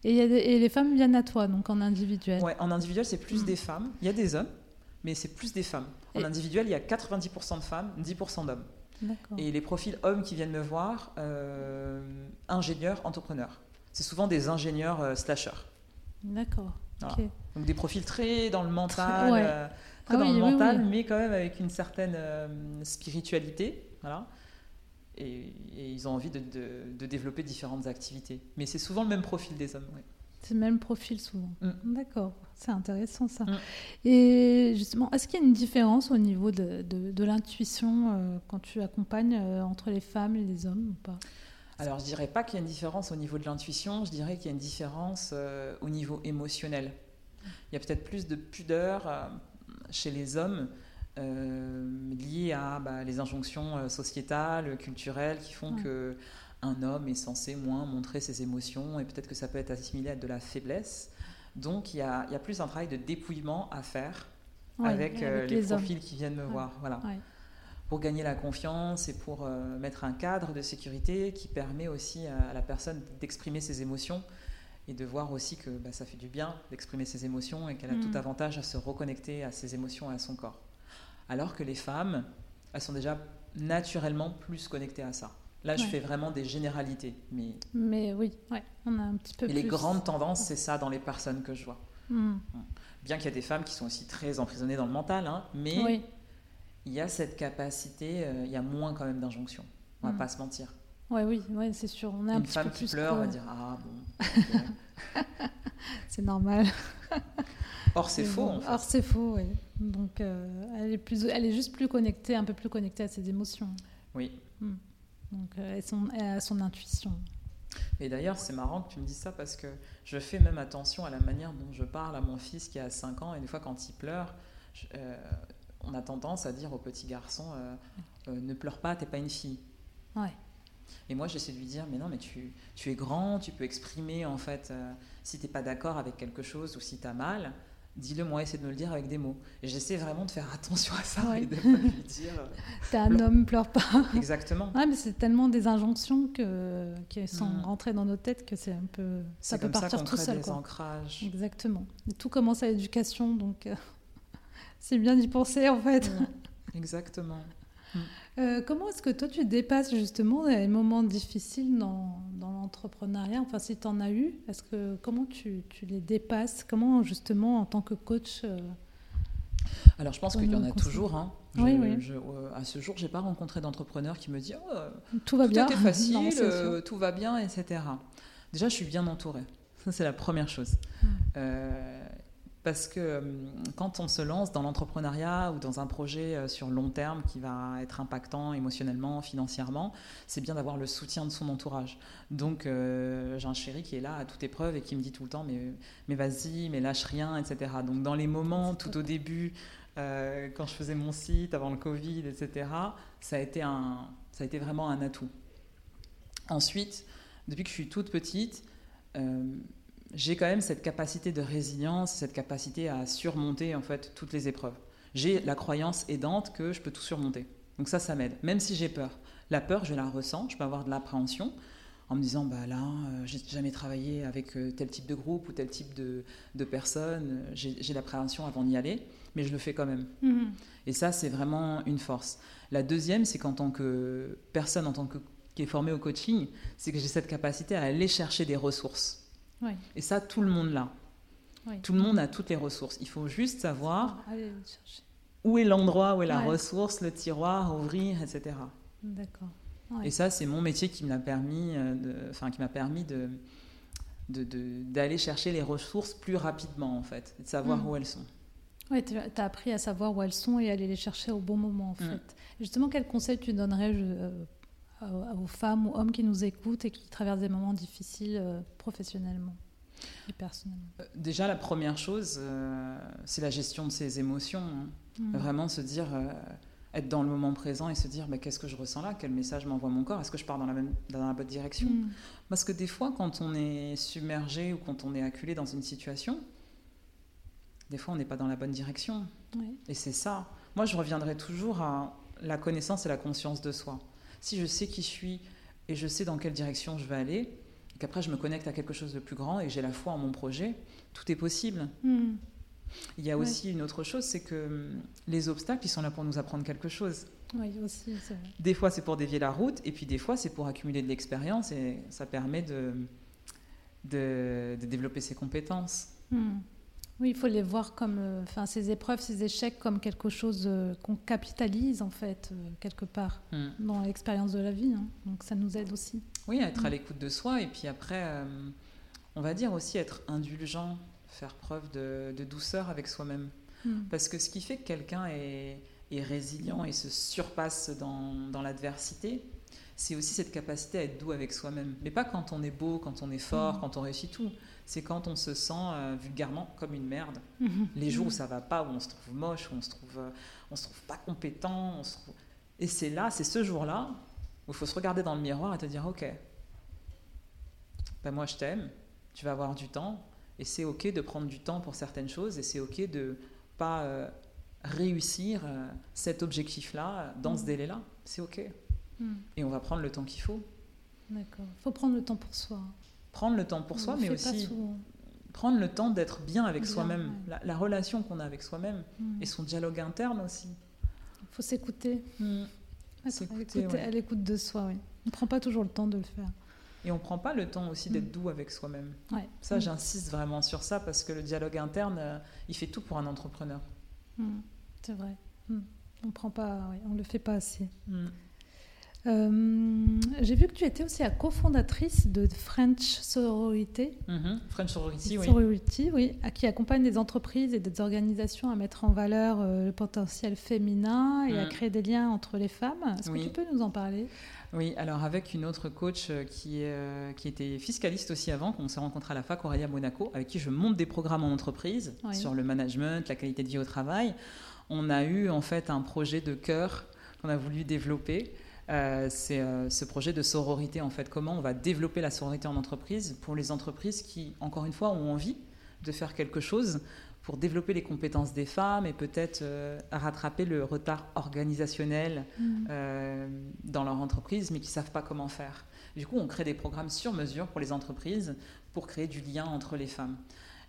Et, les femmes viennent à toi, donc en individuel Ouais, en individuel, c'est plus mm. des femmes. Il y a des hommes, mais c'est plus des femmes. En individuel, il y a 90% de femmes, 10% d'hommes. Et les profils hommes qui viennent me voir, euh, ingénieurs, entrepreneurs. C'est souvent des ingénieurs euh, slashers. D'accord. Donc des profils très dans le mental, euh, très ah dans le mental, mais quand même avec une certaine spiritualité. Voilà et, ils ont envie de, développer différentes activités. Mais c'est souvent le même profil des hommes. C'est le même profil souvent. Mm. D'accord, c'est intéressant ça. Mm. Et justement, est-ce qu'il y a une différence au niveau de, de, l'intuition euh, quand tu accompagnes euh, entre les femmes et les hommes ou pas? Alors, je dirais pas qu'il y a une différence au niveau de l'intuition, je dirais qu'il y a une différence euh, au niveau émotionnel. Il y a peut-être plus de pudeur chez les hommes euh, liées à bah, les injonctions euh, sociétales, culturelles, qui font que un homme est censé moins montrer ses émotions et peut-être que ça peut être assimilé à de la faiblesse. Donc il y a, y a, plus un travail de dépouillement à faire avec, euh, les, profils qui viennent me voir. Voilà. Pour gagner la confiance et pour mettre un cadre de sécurité qui permet aussi à, la personne d'exprimer ses émotions et de voir aussi que bah, ça fait du bien d'exprimer ses émotions et qu'elle a tout mm. avantage à se reconnecter à ses émotions et à son corps alors que les femmes, elles sont déjà naturellement plus connectées à ça. Là, je fais vraiment des généralités. Mais, mais oui, ouais, on a un petit peu et Les grandes tendances, c'est ça dans les personnes que je vois. Hmm. Bien qu'il y a des femmes qui sont aussi très emprisonnées dans le mental, hein, mais il y a cette capacité, euh, il y a moins quand même d'injonctions. On va hmm. pas se mentir. Ouais, oui, ouais, c'est sûr. On a Une un femme qui pleure, on va dire Ah bon. c'est normal. Or, c'est faux. En fait. Or, c'est faux, oui. Donc, euh, elle, est plus, elle est juste plus connectée, un peu plus connectée à ses émotions. Oui. Hmm. Donc, euh, son, elle a son intuition. Et d'ailleurs, c'est marrant que tu me dises ça parce que je fais même attention à la manière dont je parle à mon fils qui a 5 ans. Et des fois, quand il pleure, euh, on a tendance à dire au petit garçon Ne pleure pas, t'es pas une fille. Ouais. Et moi, j'essaie de lui dire, mais non, mais tu, tu es grand, tu peux exprimer, en fait, euh, si tu n'es pas d'accord avec quelque chose ou si tu as mal, dis-le moi, essaie de me le dire avec des mots. Et j'essaie vraiment de faire attention à ça et de pas lui dire. Euh, T'es un homme, pleure pas. Exactement. Ouais, mais c'est tellement des injonctions que, qui sont mm. rentrées dans nos têtes que c'est un peu. Ça peut partir tout seul. Des ancrages. Exactement. Et tout commence à l'éducation, donc euh, c'est bien d'y penser en fait. Exactement. Euh, comment est-ce que toi tu dépasses justement les moments difficiles dans, dans l'entrepreneuriat? Enfin, si tu en as eu, est-ce que comment tu, tu, les dépasses? Comment justement en tant que coach euh, Alors, je pense qu'il y en a toujours. Hein. oui, oui. Euh, à ce jour, j'ai pas rencontré d'entrepreneur qui me dit oh, tout va bien, tout facile, tout va bien, etc. Déjà, je suis bien entourée. Ça, c'est la première chose. Parce que euh, quand on se lance dans l'entrepreneuriat ou dans un projet euh, sur long terme qui va être impactant émotionnellement, financièrement, c'est bien d'avoir le soutien de son entourage. Donc euh, j'ai un chéri qui est là à toute épreuve et qui me dit tout le temps mais, mais vas-y, mais lâche rien, etc. Donc dans les moments tout au début, quand je faisais mon site avant le Covid, etc., ça a été, un, ça a été vraiment un atout. Ensuite, depuis que je suis toute petite, j'ai quand même cette capacité de résilience, cette capacité à surmonter en fait toutes les épreuves. J'ai la croyance aidante que je peux tout surmonter. Donc ça, ça m'aide, même si j'ai peur. La peur, je la ressens, je peux avoir de l'appréhension en me disant, bah là, euh, j'ai jamais travaillé avec euh, tel type de groupe ou tel type de, de personnes, j'ai l'appréhension avant d'y aller, mais je le fais quand même. Mhm. Et ça, c'est vraiment une force. La deuxième, c'est qu'en tant que personne, en tant que qui est formée au coaching, c'est que j'ai cette capacité à aller chercher des ressources. Et ça, tout le monde l'a. Tout le monde a toutes les ressources. Il faut juste savoir où est l'endroit, où est la ressource, le tiroir, ouvrir, etc. D'accord. Et ça, c'est mon métier qui m'a permis, euh, de, enfin, qui m'a permis de, d'aller chercher les ressources plus rapidement, en fait, de savoir mm. où elles sont. Oui, tu as appris à savoir où elles sont et aller les chercher au bon moment, en mm. fait. Justement, quel conseil tu donnerais euh, aux femmes ou hommes qui nous écoutent et qui traversent des moments difficiles euh, professionnellement et personnellement euh, Déjà, la première chose, euh, c'est la gestion de ses émotions. Hein. Mmh. Vraiment se dire, être dans le moment présent et se dire, mais qu'est-ce que je ressens là? Quel message m'envoie mon corps? Est-ce que je pars dans la, même, dans la bonne direction? Mmh. Parce que des fois, quand on est submergé ou quand on est acculé dans une situation, des fois, on n'est pas dans la bonne direction. Et c'est ça. Moi, je reviendrai toujours à la connaissance et la conscience de soi si je sais qui je suis et je sais dans quelle direction je vais aller, et qu'après je me connecte à quelque chose de plus grand et j'ai la foi en mon projet, tout est possible. Hmm. Il y a aussi une autre chose, c'est que hum, les obstacles, ils sont là pour nous apprendre quelque chose. Oui, aussi, vrai. Des fois, c'est pour dévier la route, et puis des fois, c'est pour accumuler de l'expérience, et ça permet de, de, développer ses compétences. Hmm. Oui, il faut les voir comme, euh, enfin, ces épreuves, ces échecs comme quelque chose euh, qu'on capitalise en fait euh, quelque part hmm. dans l'expérience de la vie. Hein. Donc ça nous aide aussi. Oui, à être à hmm. l'écoute de soi et puis après, on va dire aussi être indulgent, faire preuve de, douceur avec soi-même. Hmm. Parce que ce qui fait que quelqu'un est, est, résilient et se surpasse dans, dans l'adversité, c'est aussi cette capacité à être doux avec soi-même. Mais pas quand on est beau, quand on est fort, quand on réussit tout c'est quand on se sent euh, vulgairement comme une merde. Mhm. Les jours où ça va pas, où on se trouve moche, où on se trouve, euh, on se trouve pas compétent, et c'est là, c'est ce jour-là où il faut se regarder dans le miroir et te dire ok, ben moi je t'aime, tu vas avoir du temps, et c'est ok de prendre du temps pour certaines choses, et c'est ok de pas euh, réussir cet objectif-là dans ce mhm. délai-là, c'est ok. Mhm. Et on va prendre le temps qu'il faut. D'accord. Il faut prendre le temps pour soi prendre le temps pour soi, mais aussi prendre le temps d'être bien avec soi-même, la, relation qu'on a avec soi-même mm. et son dialogue interne aussi. Il faut s'écouter. Mm. à l'écoute de soi, oui. On ne prend pas toujours le temps de le faire. Et on ne prend pas le temps aussi d'être mm. doux avec soi-même. Ça, j'insiste vraiment sur ça parce que le dialogue interne, euh, il fait tout pour un entrepreneur. C'est vrai. On prend pas, on le fait pas assez. Euh, j'ai vu que tu étais aussi la cofondatrice de French Sorority. Mhm. French Sorority, oui. Sorority, oui. Qui accompagne des entreprises et des organisations à mettre en valeur euh, le potentiel féminin et à mhm. créer des liens entre les femmes. Est-ce que tu peux nous en parler? Oui, alors avec une autre coach euh, qui, qui était fiscaliste aussi avant, qu'on s'est rencontré à la fac Aurélia Monaco, avec qui je monte des programmes en entreprise sur le management, la qualité de vie au travail. On a eu en fait un projet de cœur qu'on a voulu développer euh, c'est euh, ce projet de sororité, en fait. Comment on va développer la sororité en entreprise pour les entreprises qui, encore une fois, ont envie de faire quelque chose pour développer les compétences des femmes et peut-être euh, rattraper le retard organisationnel mmh. dans leur entreprise, mais qui ne savent pas comment faire. Du coup, on crée des programmes sur mesure pour les entreprises pour créer du lien entre les femmes.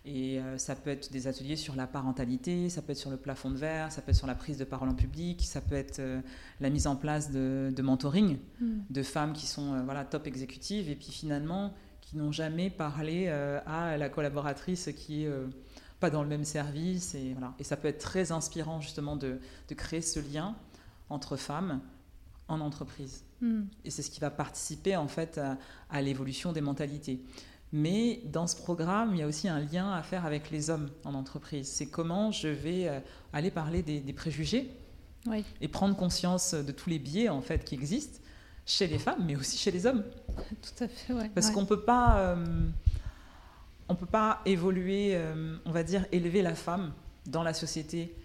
Et euh, ça peut être des ateliers sur la parentalité, ça peut être sur le plafond de verre, ça peut être sur la prise de parole en public, ça peut être euh, la mise en place de, mentoring mm. de femmes qui sont euh, voilà, top exécutives et puis finalement qui n'ont jamais parlé à la collaboratrice qui est pas dans le même service. Et, voilà. et ça peut être très inspirant justement de, de créer ce lien entre femmes en entreprise. Mm. Et c'est ce qui va participer en fait à, à l'évolution des mentalités. Mais dans ce programme, il y a aussi un lien à faire avec les hommes en entreprise. C'est comment je vais euh, aller parler des, préjugés et prendre conscience de tous les biais en fait qui existent chez les femmes, mais aussi chez les hommes. Tout à fait, ouais. Parce qu'on peut pas, euh, on peut pas évoluer, euh, on va dire élever la femme dans la société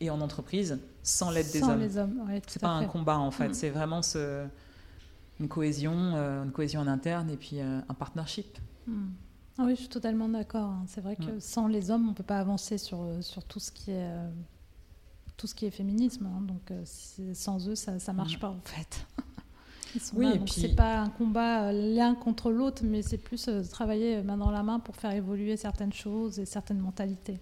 et en entreprise sans l'aide des hommes. Sans les hommes, c'est pas un combat en fait. Mm. C'est vraiment ce une cohésion, euh, une cohésion en interne et puis euh, un partnership. Hmm. Ah oui, je suis totalement d'accord. Hein. C'est vrai que hmm. sans les hommes, on ne peut pas avancer sur, euh, sur tout, ce qui est, tout ce qui est féminisme. Hein. Donc sans eux, ça ne marche hmm. pas en fait. oui, et puis... c'est pas un combat l'un contre l'autre, mais c'est plus travailler main dans la main pour faire évoluer certaines choses et certaines mentalités.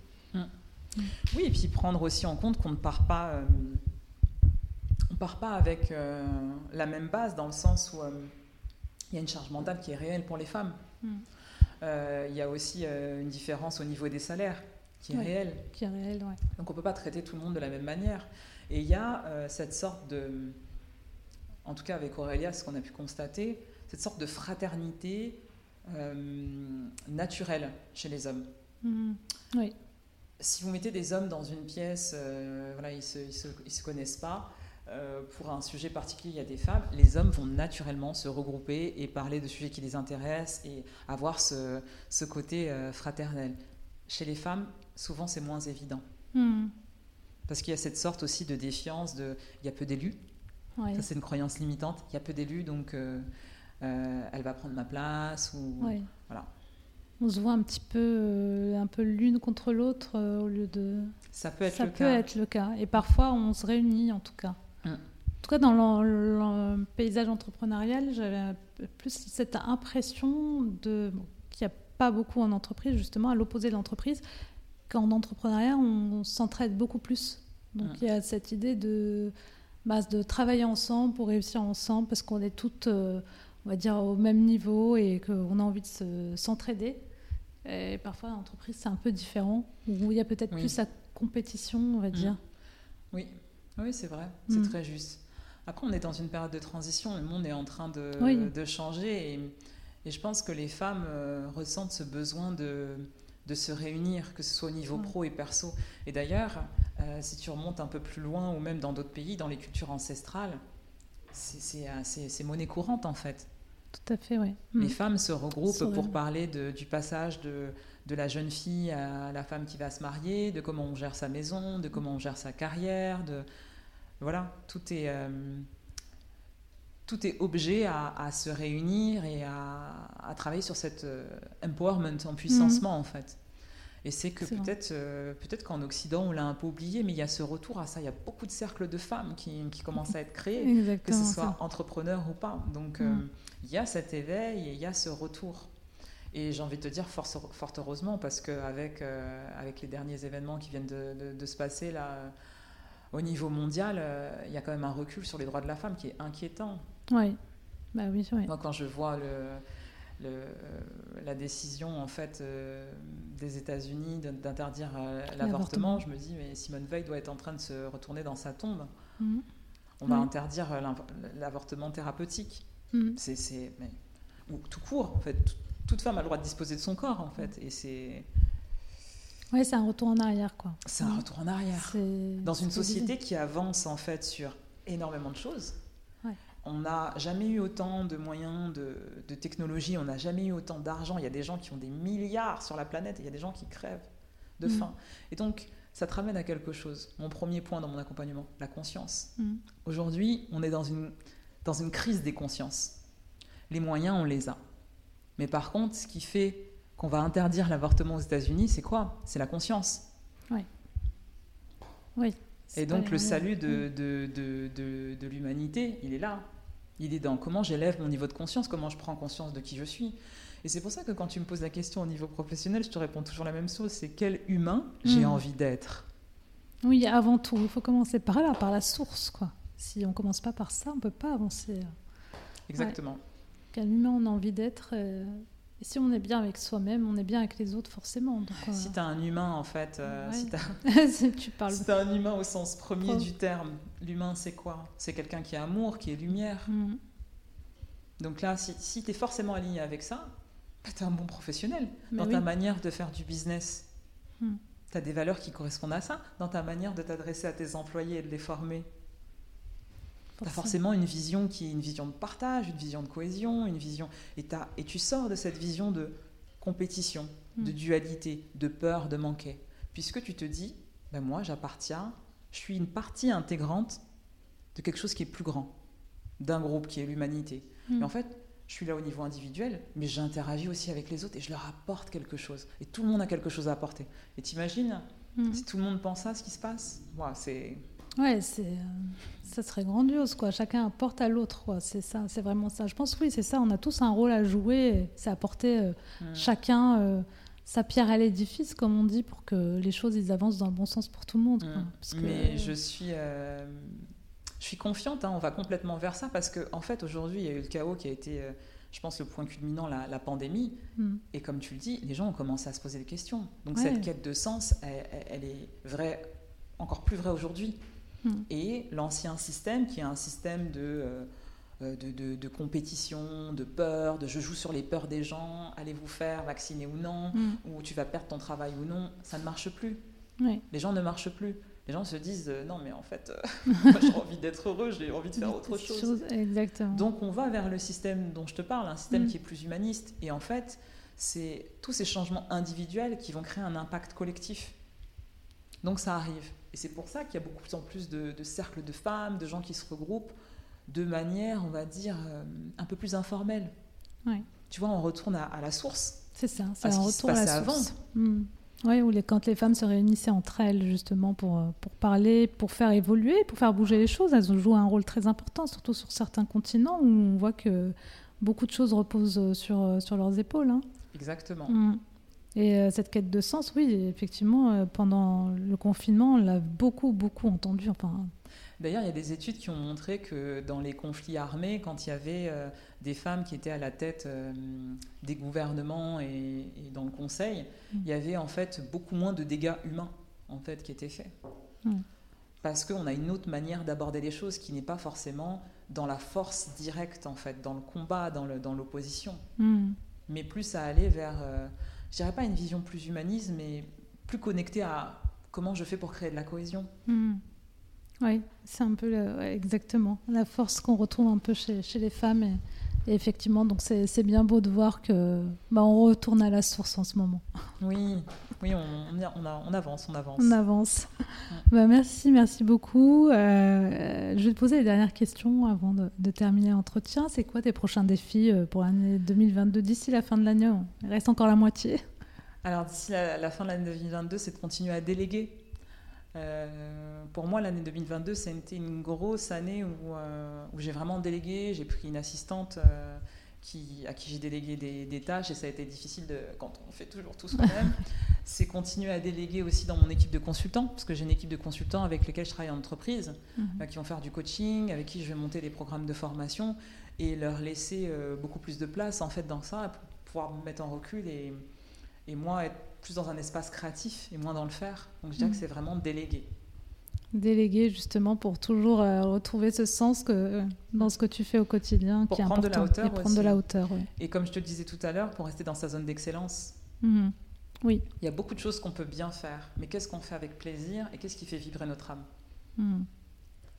Oui, et puis prendre aussi en compte qu'on ne part pas on part pas avec euh, la même base dans le sens où euh, il y a une charge mentale qui est réelle pour les femmes. Hmm. Euh, il y a aussi une différence au niveau des salaires qui est réelle. Qui est réelle, ouais. Donc on peut pas traiter tout le monde de la même manière. Et il y a cette sorte de, en tout cas avec Aurélia, ce qu'on a pu constater, cette sorte de fraternité naturelle chez les hommes. Hmm. Oui. Si vous mettez des hommes dans une pièce, voilà, ils se, se, ils se connaissent pas, euh, pour un sujet particulier, il y a des femmes, les hommes vont naturellement se regrouper et parler de sujets qui les intéressent et avoir ce, ce côté euh, fraternel. Chez les femmes, souvent c'est moins évident. Hmm. Parce qu'il y a cette sorte aussi de défiance de il y a peu d'élus. Ça, c'est une croyance limitante. Il y a peu d'élus, donc euh, elle va prendre ma place. Ou, voilà. On se voit un petit peu, un peu l'une contre l'autre au lieu de. Ça peut être Ça le peut être le cas. Et parfois, on se réunit en tout cas. En tout cas, dans le, paysage entrepreneurial, j'avais plus cette impression de qu'il n'y a pas beaucoup en entreprise, justement, à l'opposé de l'entreprise, qu'en entrepreneuriat, on, s'entraide beaucoup plus. Donc, il y a cette idée de, bah, de travailler ensemble pour réussir ensemble, parce qu'on est toutes, euh, on va dire, au même niveau et qu'on a envie de s'entraider. et parfois, l'entreprise, c'est un peu différent, où il y a peut-être plus la compétition, on va dire. Oui, oui c'est vrai, c'est mm. très juste. Après, on est dans une période de transition, le monde est en train de, de changer et, et, je pense que les femmes euh, ressentent ce besoin de, de, se réunir, que ce soit au niveau pro et perso. Et d'ailleurs, euh, si tu remontes un peu plus loin ou même dans d'autres pays, dans les cultures ancestrales, c'est euh, monnaie courante en fait. Tout à fait, oui. Les mm. femmes se regroupent pour parler de, du passage de, de la jeune fille à la femme qui va se marier, de comment on gère sa maison, de comment on gère sa carrière, de voilà, tout est, euh, tout est objet à, se réunir et à, travailler sur cet euh, empowerment, en puissancement mhm. en fait. Et c'est que peut-être euh, peut-être qu'en Occident, on l'a un peu oublié, mais il y a ce retour à ça. Il y a beaucoup de cercles de femmes qui, qui commencent à être créés, que ce soit entrepreneurs ou pas. Donc mhm. il y a cet éveil et il y a ce retour. Et j'ai envie de te dire fort, fort heureusement, parce qu'avec avec les derniers événements qui viennent de, de, de se passer là au niveau mondial, euh, il y a quand même un recul sur les droits de la femme qui est inquiétant. Oui, bah oui, Moi, quand je vois le, la décision en fait euh, des États-Unis d'interdire euh, l'avortement, je me dis mais Simone Veil doit être en train de se retourner dans sa tombe. Mhm. On va interdire l'avortement thérapeutique. Mhm. C'est ou tout court en fait. Toute femme a le droit de disposer de son corps en fait, et c'est oui, c'est un retour en arrière, quoi. C'est un retour en arrière. Dans une société qui avance en fait sur énormément de choses. On n'a jamais eu autant de moyens de, de technologie, on n'a jamais eu autant d'argent. Il y a des gens qui ont des milliards sur la planète et il y a des gens qui crèvent de mm. faim. Et donc, ça te ramène à quelque chose. Mon premier point dans mon accompagnement, la conscience. Mm. Aujourd'hui, on est dans une, dans une crise des consciences. Les moyens, on les a. Mais par contre, ce qui fait qu'on va interdire l'avortement aux États-Unis, c'est quoi? C'est la conscience. Oui. Oui. Et donc le salut de, de, de, de, l'humanité, il est là. Il est dans comment j'élève mon niveau de conscience, comment je prends conscience de qui je suis. Et c'est pour ça que quand tu me poses la question au niveau professionnel, je te réponds toujours la même chose, c'est quel humain j'ai hmm. envie d'être? Oui, avant tout, il faut commencer par là, par la source. quoi. Si on commence pas par ça, on peut pas avancer. Exactement. Quel humain on a envie d'être euh, et si on est bien avec soi-même, on est bien avec les autres forcément. Euh, si tu as un humain, en fait, euh, si tu parles... si as un humain au sens premier du terme, l'humain c'est quoi? C'est quelqu'un qui est amour, qui est lumière. Mm. Donc là, si, si tu es forcément aligné avec ça, bah, tu es un bon professionnel dans ta manière de faire du business. Mm. Tu as des valeurs qui correspondent à ça, dans ta manière de t'adresser à tes employés et de les former. Tu as forcément une vision qui est une vision de partage, une vision de cohésion, une vision. Et, et tu sors de cette vision de compétition, de mm. dualité, de peur de manquer. Puisque tu te dis, ben moi j'appartiens, je suis une partie intégrante de quelque chose qui est plus grand, d'un groupe qui est l'humanité. Mm. Et en fait, je suis là au niveau individuel, mais j'interagis aussi avec les autres et je leur apporte quelque chose. Et tout le monde a quelque chose à apporter. Et t'imagines, mm. si tout le monde pense à ce qui se passe, wow, c'est Ouais, c'est, euh, ça serait grandiose, quoi. Chacun apporte à l'autre, quoi. C'est ça, c'est vraiment ça. Je pense, oui, c'est ça. On a tous un rôle à jouer. C'est apporter euh, mm. chacun euh, sa pierre à l'édifice, comme on dit, pour que les choses ils avancent dans le bon sens pour tout le monde. Mm. Mais je suis, je suis confiante. Hein, on va complètement vers ça parce qu'en en fait, aujourd'hui, il y a eu le chaos qui a été, je pense, le point culminant, la, la pandémie. Mm. Et comme tu le dis, les gens ont commencé à se poser des questions. Donc cette quête de sens, elle, elle est vraie, encore plus vraie aujourd'hui. Hmm. Et l'ancien système, qui est un système euh, de, de, de, compétition, de peur, de je joue sur les peurs des gens, allez vous faire vacciner ou non, hmm. ou tu vas perdre ton travail ou non, ça ne marche plus. Les gens ne marchent plus. Les gens se disent euh, non mais en fait euh, j'ai envie d'être heureux, j'ai envie de faire autre chose. Exactement. Donc on va vers le système dont je te parle, un système hmm. qui est plus humaniste. Et en fait, c'est tous ces changements individuels qui vont créer un impact collectif. Donc ça arrive. Et c'est pour ça qu'il y a beaucoup en plus de, cercles de femmes, de gens qui se regroupent de manière, on va dire, euh, un peu plus informelle. Tu vois, on retourne à, la source. C'est ça, c'est un retour à la source. Hmm. Oui, ou les, quand les femmes se réunissaient entre elles justement pour, euh, pour parler, pour faire évoluer, pour faire bouger les choses, elles ont joué un rôle très important, surtout sur certains continents où on voit que beaucoup de choses reposent sur, sur leurs épaules. Hein. Exactement. Hmm. Et euh, cette quête de sens, oui, effectivement, euh, pendant le confinement, on l'a beaucoup, beaucoup entendu. Enfin, D'ailleurs, il y a des études qui ont montré que dans les conflits armés, quand il y avait euh, des femmes qui étaient à la tête des gouvernements et, dans le conseil, mm. il y avait en fait beaucoup moins de dégâts humains en fait qui étaient faits. Mm. Parce qu'on a une autre manière d'aborder les choses qui n'est pas forcément dans la force directe en fait, dans le combat, dans l'opposition, dans mm. mais plus à aller vers je dirais pas une vision plus humaniste, mais plus connectée à comment je fais pour créer de la cohésion. Hmm. Oui, c'est un peu exactement la force qu'on retrouve un peu chez, chez les femmes. Et, effectivement, donc c'est bien beau de voir que bah, on retourne à la source en ce moment. Oui, oui, on, on, on avance, on avance. On avance. bah, merci, merci beaucoup. Euh, je vais te poser les dernières questions avant de, de terminer l'entretien. C'est quoi tes prochains défis euh, pour l'année 2022 d'ici la fin de l'année? Il reste encore la moitié. Alors d'ici la, fin de l'année 2022, c'est de continuer à déléguer. Euh, pour moi, l'année 2022, c'était une grosse année où, euh, où j'ai vraiment délégué. J'ai pris une assistante qui, à qui j'ai délégué des, tâches et ça a été difficile de, quand on fait toujours tout soi-même. c'est continuer à déléguer aussi dans mon équipe de consultants, parce que j'ai une équipe de consultants avec lesquels je travaille en entreprise, mhm. qui vont faire du coaching, avec qui je vais monter des programmes de formation et leur laisser beaucoup plus de place en fait dans ça pour pouvoir me mettre en recul et et moi être plus dans un espace créatif et moins dans le faire. Donc je dirais que mm. c'est vraiment déléguer. Déléguer justement pour toujours euh, retrouver ce sens que, euh, dans ce que tu fais au quotidien pour qui est prendre important. de la hauteur et prendre de la hauteur. Et comme je te le disais tout à l'heure, pour rester dans sa zone d'excellence. Mm-hmm. Oui. Il y a beaucoup de choses qu'on peut bien faire, mais qu'est-ce qu'on fait avec plaisir et qu'est-ce qui fait vibrer notre âme? Mm.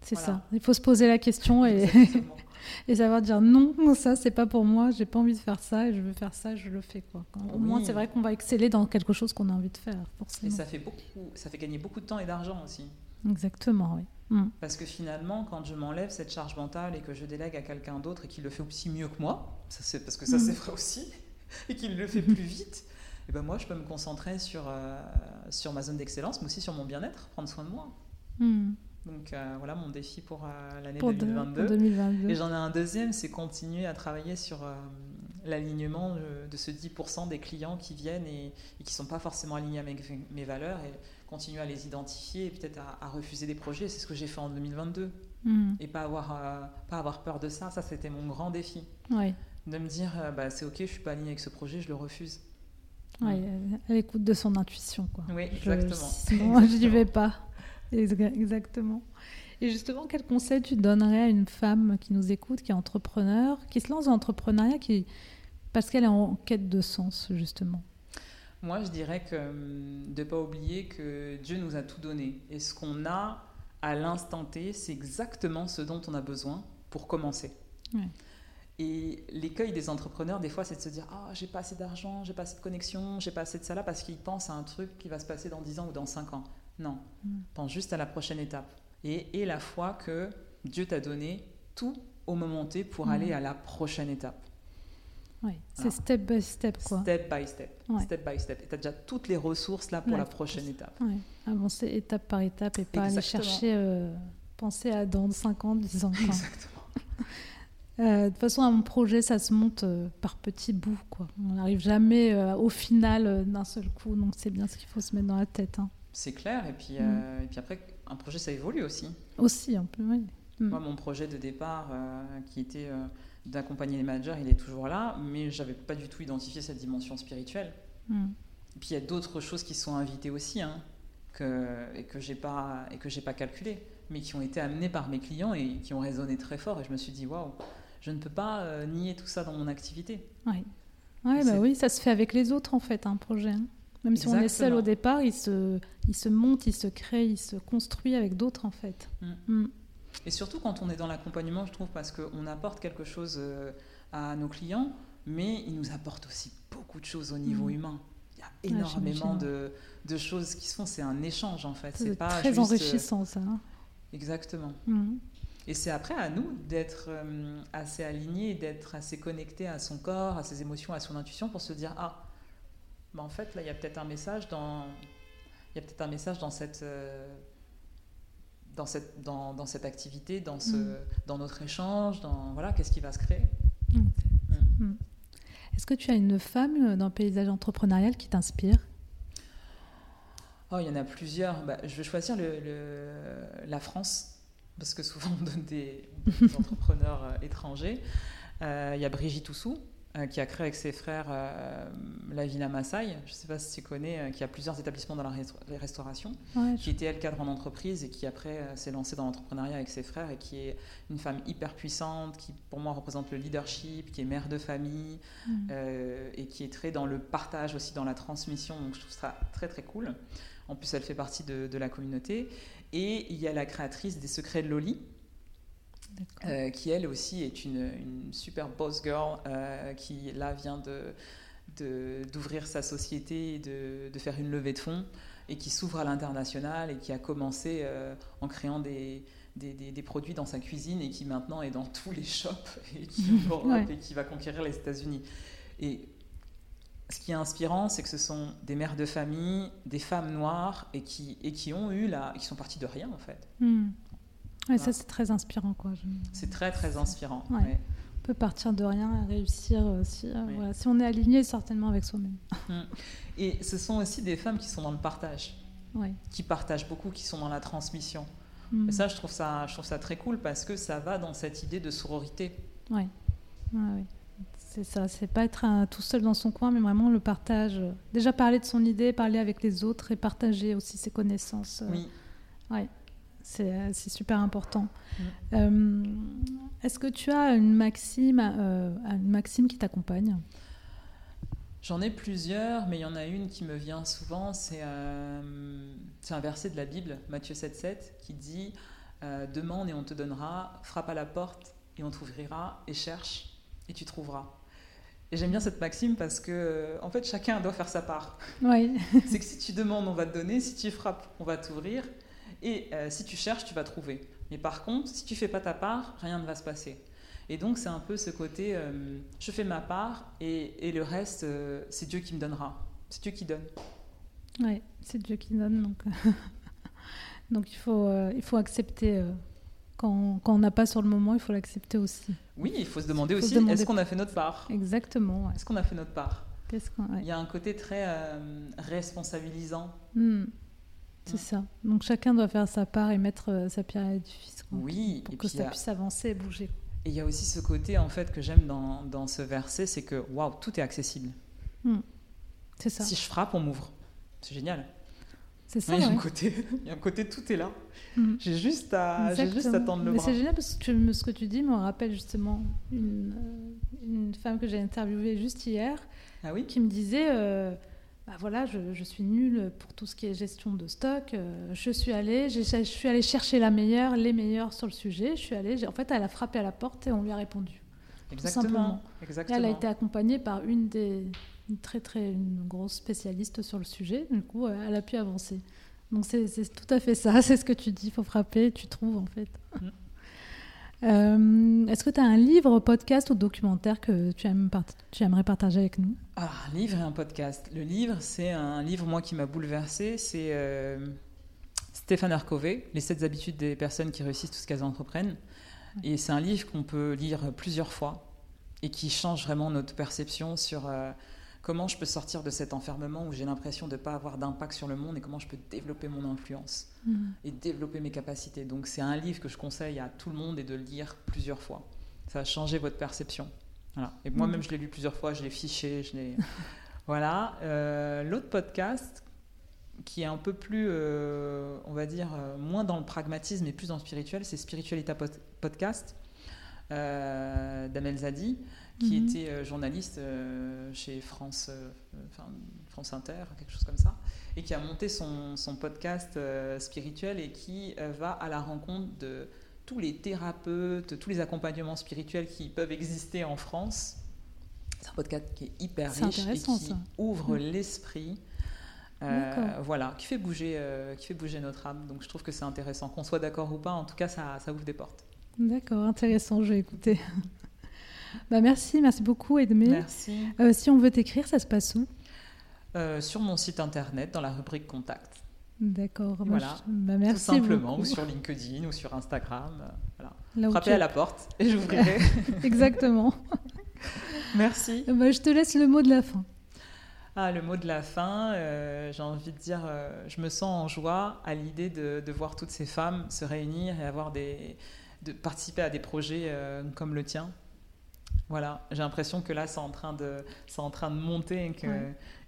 C'est ça. Il faut se poser la question et, et savoir dire non, ça c'est pas pour moi, j'ai pas envie de faire ça et je veux faire ça, je le fais quoi. Au moins c'est vrai qu'on va exceller dans quelque chose qu'on a envie de faire. Forcément. Et ça fait beaucoup, ça fait gagner beaucoup de temps et d'argent aussi. Exactement, oui. Mm. Parce que finalement, quand je m'enlève cette charge mentale et que je délègue à quelqu'un d'autre et qu'il le fait aussi mieux que moi, ça parce que ça mm. c'est vrai aussi, et qu'il le fait plus vite, et ben moi je peux me concentrer sur, euh, sur ma zone d'excellence, mais aussi sur mon bien-être, prendre soin de moi. Mm. Donc euh, voilà mon défi pour euh, l'année 2022. Et j'en ai un deuxième, c'est continuer à travailler sur euh, l'alignement de ce 10% des clients qui viennent et, qui ne sont pas forcément alignés avec mes valeurs et continuer à les identifier et peut-être à, refuser des projets. C'est ce que j'ai fait en 2022. Hmm. Et pas avoir, pas avoir peur de ça. Ça, c'était mon grand défi. De me dire, bah, c'est ok, je suis pas aligné avec ce projet, je le refuse. Oui, à l'écoute de son intuition. Quoi. Oui, exactement. Je, sinon, je n'y vais pas. Exactement. Et justement, quel conseil tu donnerais à une femme qui nous écoute, qui est entrepreneur, qui se lance dans l'entrepreneuriat, qui... parce qu'elle est en quête de sens, justement? Moi, je dirais que hum, de ne pas oublier que Dieu nous a tout donné. Et ce qu'on a à l'instant T, c'est exactement ce dont on a besoin pour commencer. Et l'écueil des entrepreneurs, des fois, c'est de se dire Ah, j'ai pas assez d'argent, j'ai pas assez de connexion, j'ai pas assez de ça là, parce qu'ils pensent à un truc qui va se passer dans 10 ans ou dans 5 ans. Non, mm. pense juste à la prochaine étape. Et, et la foi que Dieu t'a donné tout au moment T pour mm. aller à la prochaine étape. Oui, c'est step by step quoi. Step by step, step by step. Et tu as déjà toutes les ressources là pour la prochaine étape. Avancer étape par étape et pas aller chercher, euh, penser à dans 5 ans, 10 ans. Exactement. Euh, de toute façon, un projet, ça se monte euh, par petits bouts. Quoi. On n'arrive jamais au final d'un seul coup. Donc, c'est bien ce qu'il faut se mettre dans la tête. Hein. C'est clair. Et puis, mm. et puis après, un projet, ça évolue aussi. Aussi, un peu, oui. Mm. Moi, mon projet de départ, qui était d'accompagner les managers, il est toujours là, mais j'avais pas du tout identifié cette dimension spirituelle. Mm. Et puis, il y a d'autres choses qui sont invitées aussi, hein, que, et que j'ai pas et que j'ai pas calculé, mais qui ont été amenées par mes clients et qui ont résonné très fort. Et je me suis dit, waouh, je ne peux pas nier tout ça dans mon activité. Oui. Ouais, bah oui, ça se fait avec les autres en fait, un projet. Hein. Même si on est seul au départ, il se, il se monte, il se crée, il se construit avec d'autres en fait. Mm. Mm. Et surtout quand on est dans l'accompagnement, je trouve, parce qu'on apporte quelque chose euh, à nos clients, mais ils nous apportent aussi beaucoup de choses au niveau mm. humain. Il y a énormément de, de, choses qui se font. C'est un échange en fait. C'est pas très euh, enrichissant ça. Hein. Exactement. Et c'est après à nous d'être euh, assez alignés, d'être assez connectés à son corps, à ses émotions, à son intuition pour se dire ah bah, en fait, là, il y a peut-être un message dans, il y a peut-être un message dans cette, dans cette, dans, dans, cette activité, dans, ce, mm. dans notre échange, dans voilà, qu'est-ce qui va se créer. Mm. Mm. Est-ce que tu as une femme dans le paysage entrepreneurial qui t'inspire? Oh, il y en a plusieurs. Bah, je vais choisir le, la France, parce que souvent on donne des, entrepreneurs euh, étrangers. Euh, il y a Brigitte Oussou, euh, qui a créé avec ses frères euh, la Villa Maasai, je ne sais pas si tu connais, euh, qui a plusieurs établissements dans la restauration, qui était elle cadre en entreprise et qui après s'est lancée dans l'entrepreneuriat avec ses frères et qui est une femme hyper puissante, qui pour moi représente le leadership, qui est mère de famille mm. et qui est très dans le partage aussi, dans la transmission. Donc je trouve ça très très cool. En plus, elle fait partie de, de la communauté. Et il y a la créatrice des Secrets de Loli, euh, qui elle aussi est une, super boss girl euh, qui là vient de, d'ouvrir sa société et de, de, faire une levée de fonds et qui s'ouvre à l'international et qui a commencé euh, en créant des, des, des, produits dans sa cuisine et qui maintenant est dans tous les shops et qui, et qui va conquérir les États-Unis. Et ce qui est inspirant, c'est que ce sont des mères de famille, des femmes noires et qui, et qui ont eu là, qui sont parties de rien en fait. Hmm. Ouais, ça, c'est très inspirant. quoi. C'est très, très inspirant. On peut partir de rien et réussir euh, si, euh, voilà, si on est aligné certainement avec soi-même. Mm. Et ce sont aussi des femmes qui sont dans le partage, qui partagent beaucoup, qui sont dans la transmission. Mm. Et ça, je trouve ça, je trouve ça très cool parce que ça va dans cette idée de sororité. Oui, ouais, c'est ça. C'est pas être tout seul dans son coin, mais vraiment le partage. Déjà parler de son idée, parler avec les autres et partager aussi ses connaissances. Euh, oui. Ouais. Euh, c'est super important. Euh, est-ce que tu as une maxime, euh, une maxime qui t'accompagne? J'en ai plusieurs, mais il y en a une qui me vient souvent. C'est un verset de la Bible, Matthieu 7,7, qui dit Euh, demande et on te donnera, frappe à la porte et on t'ouvrira, et cherche et tu trouveras. Et j'aime bien cette maxime parce que, en fait, chacun doit faire sa part. Oui. c'est que si tu demandes, on va te donner, si tu frappes, on va t'ouvrir, et euh, si tu cherches, tu vas trouver. Mais par contre, si tu fais pas ta part, rien ne va se passer. Et donc, c'est un peu ce côté, euh, je fais ma part, et, et le reste, euh, c'est Dieu qui me donnera. C'est Dieu qui donne. Oui, c'est Dieu qui donne. Donc, donc il, faut, il faut accepter quand, on n'a pas sur le moment, il faut l'accepter aussi. Oui, il faut se demander aussi, est-ce qu'on a fait notre part? Exactement. Est-ce qu'on a fait notre part? Il y a un côté très euh, responsabilisant. Hmm. C'est ça. Donc chacun doit faire sa part et mettre euh, sa pierre à l'édifice. Oui. Pour que ça puisse avancer et bouger. Et il y a aussi ce côté en fait que j'aime dans, dans, ce verset, c'est que waouh, tout est accessible. Hmm. C'est ça. Si je frappe, on m'ouvre. C'est génial. C'est ça. il, y a un côté, il y a un côté, tout est là. Mm. J'ai juste, à, juste à tendre le Mais c'est génial parce que ce que tu dis me rappelle justement une, euh, une femme que j'ai interviewée juste hier ah oui? qui me disait euh, bah voilà, je, je, suis nulle pour tout ce qui est gestion de stock. Euh, je suis allée, je suis allée chercher la meilleure, les meilleures sur le sujet. Je suis allée, en fait, elle a frappé à la porte et on lui a répondu. Exactement. Tout simplement. Exactement. elle a été accompagnée par une des une très très une grosse spécialiste sur le sujet. Du coup, elle a pu avancer. Donc c'est tout à fait ça, c'est ce que tu dis, il faut frapper, tu trouves en fait. Mm. Euh, est-ce que tu as un livre, podcast ou documentaire que tu, aimes tu aimerais partager avec nous? Ah, Un livre et un podcast. Le livre, c'est un livre, moi, qui m'a bouleversé. C'est euh, Stéphane Arcové, Les 7 habitudes des personnes qui réussissent tout ce qu'elles entreprennent. Et c'est un livre qu'on peut lire plusieurs fois et qui change vraiment notre perception sur... Euh, comment je peux sortir de cet enfermement où j'ai l'impression de ne pas avoir d'impact sur le monde et comment je peux développer mon influence mm. et développer mes capacités. Donc c'est un livre que je conseille à tout le monde et de le lire plusieurs fois. Ça va changer votre perception. Voilà. Et moi-même, mm. je l'ai lu plusieurs fois, je l'ai fiché, je l'ai... voilà. Euh, l'autre podcast qui est un peu plus, euh, on va dire, euh, moins dans le pragmatisme et plus dans le spirituel, c'est Spiritualita Podcast d'Amel Zadi qui mhm. était euh, journaliste euh, chez France, euh, France Inter, quelque chose comme ça, et qui a monté son, son podcast spirituel et qui va à la rencontre de tous les thérapeutes, tous les accompagnements spirituels qui peuvent exister en France. C'est un podcast qui est hyper riche et qui ouvre mhm. l'esprit. voilà, qui fait bouger, qui fait bouger notre âme. Donc je trouve que c'est intéressant, qu'on soit d'accord ou pas. En tout cas, ça, ça ouvre des portes. D'accord, intéressant. Je vais écouter. Bah merci, merci beaucoup Edmé. Merci. Euh, si on veut t'écrire, ça se passe où? Euh, Sur mon site internet, dans la rubrique Contact. D'accord. Bah, voilà. Bah, merci Tout simplement, ou sur LinkedIn, ou sur Instagram. Euh, voilà. Frappez à la porte et j'ouvrirai. Exactement. merci. Bah, je te laisse le mot de la fin. Ah, le mot de la fin, j'ai envie de dire, je me sens en joie à l'idée de, de, voir toutes ces femmes se réunir et avoir des, de participer à des projets comme le tien. Voilà, j'ai l'impression que là, c'est en, train de, en train de monter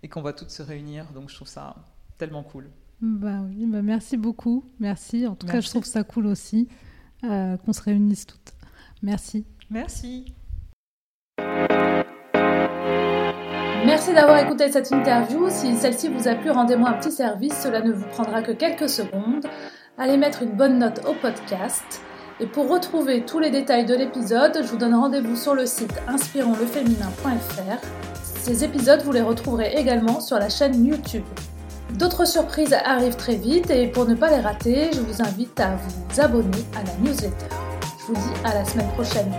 et qu'on va toutes se réunir. Donc, je trouve ça tellement cool. Bah oui, bah merci beaucoup. Merci. En tout cas, je trouve ça cool aussi euh, qu'on se réunisse toutes. Merci. Merci. Merci d'avoir écouté cette interview. Si celle-ci vous a plu, rendez-moi un petit service. Cela ne vous prendra que quelques secondes. Allez mettre une bonne note au podcast. Et pour retrouver tous les détails de l'épisode, je vous donne rendez-vous sur le site inspironsleféminin.fr. Ces épisodes, vous les retrouverez également sur la chaîne YouTube. D'autres surprises arrivent très vite et pour ne pas les rater, je vous invite à vous abonner à la newsletter. Je vous dis à la semaine prochaine.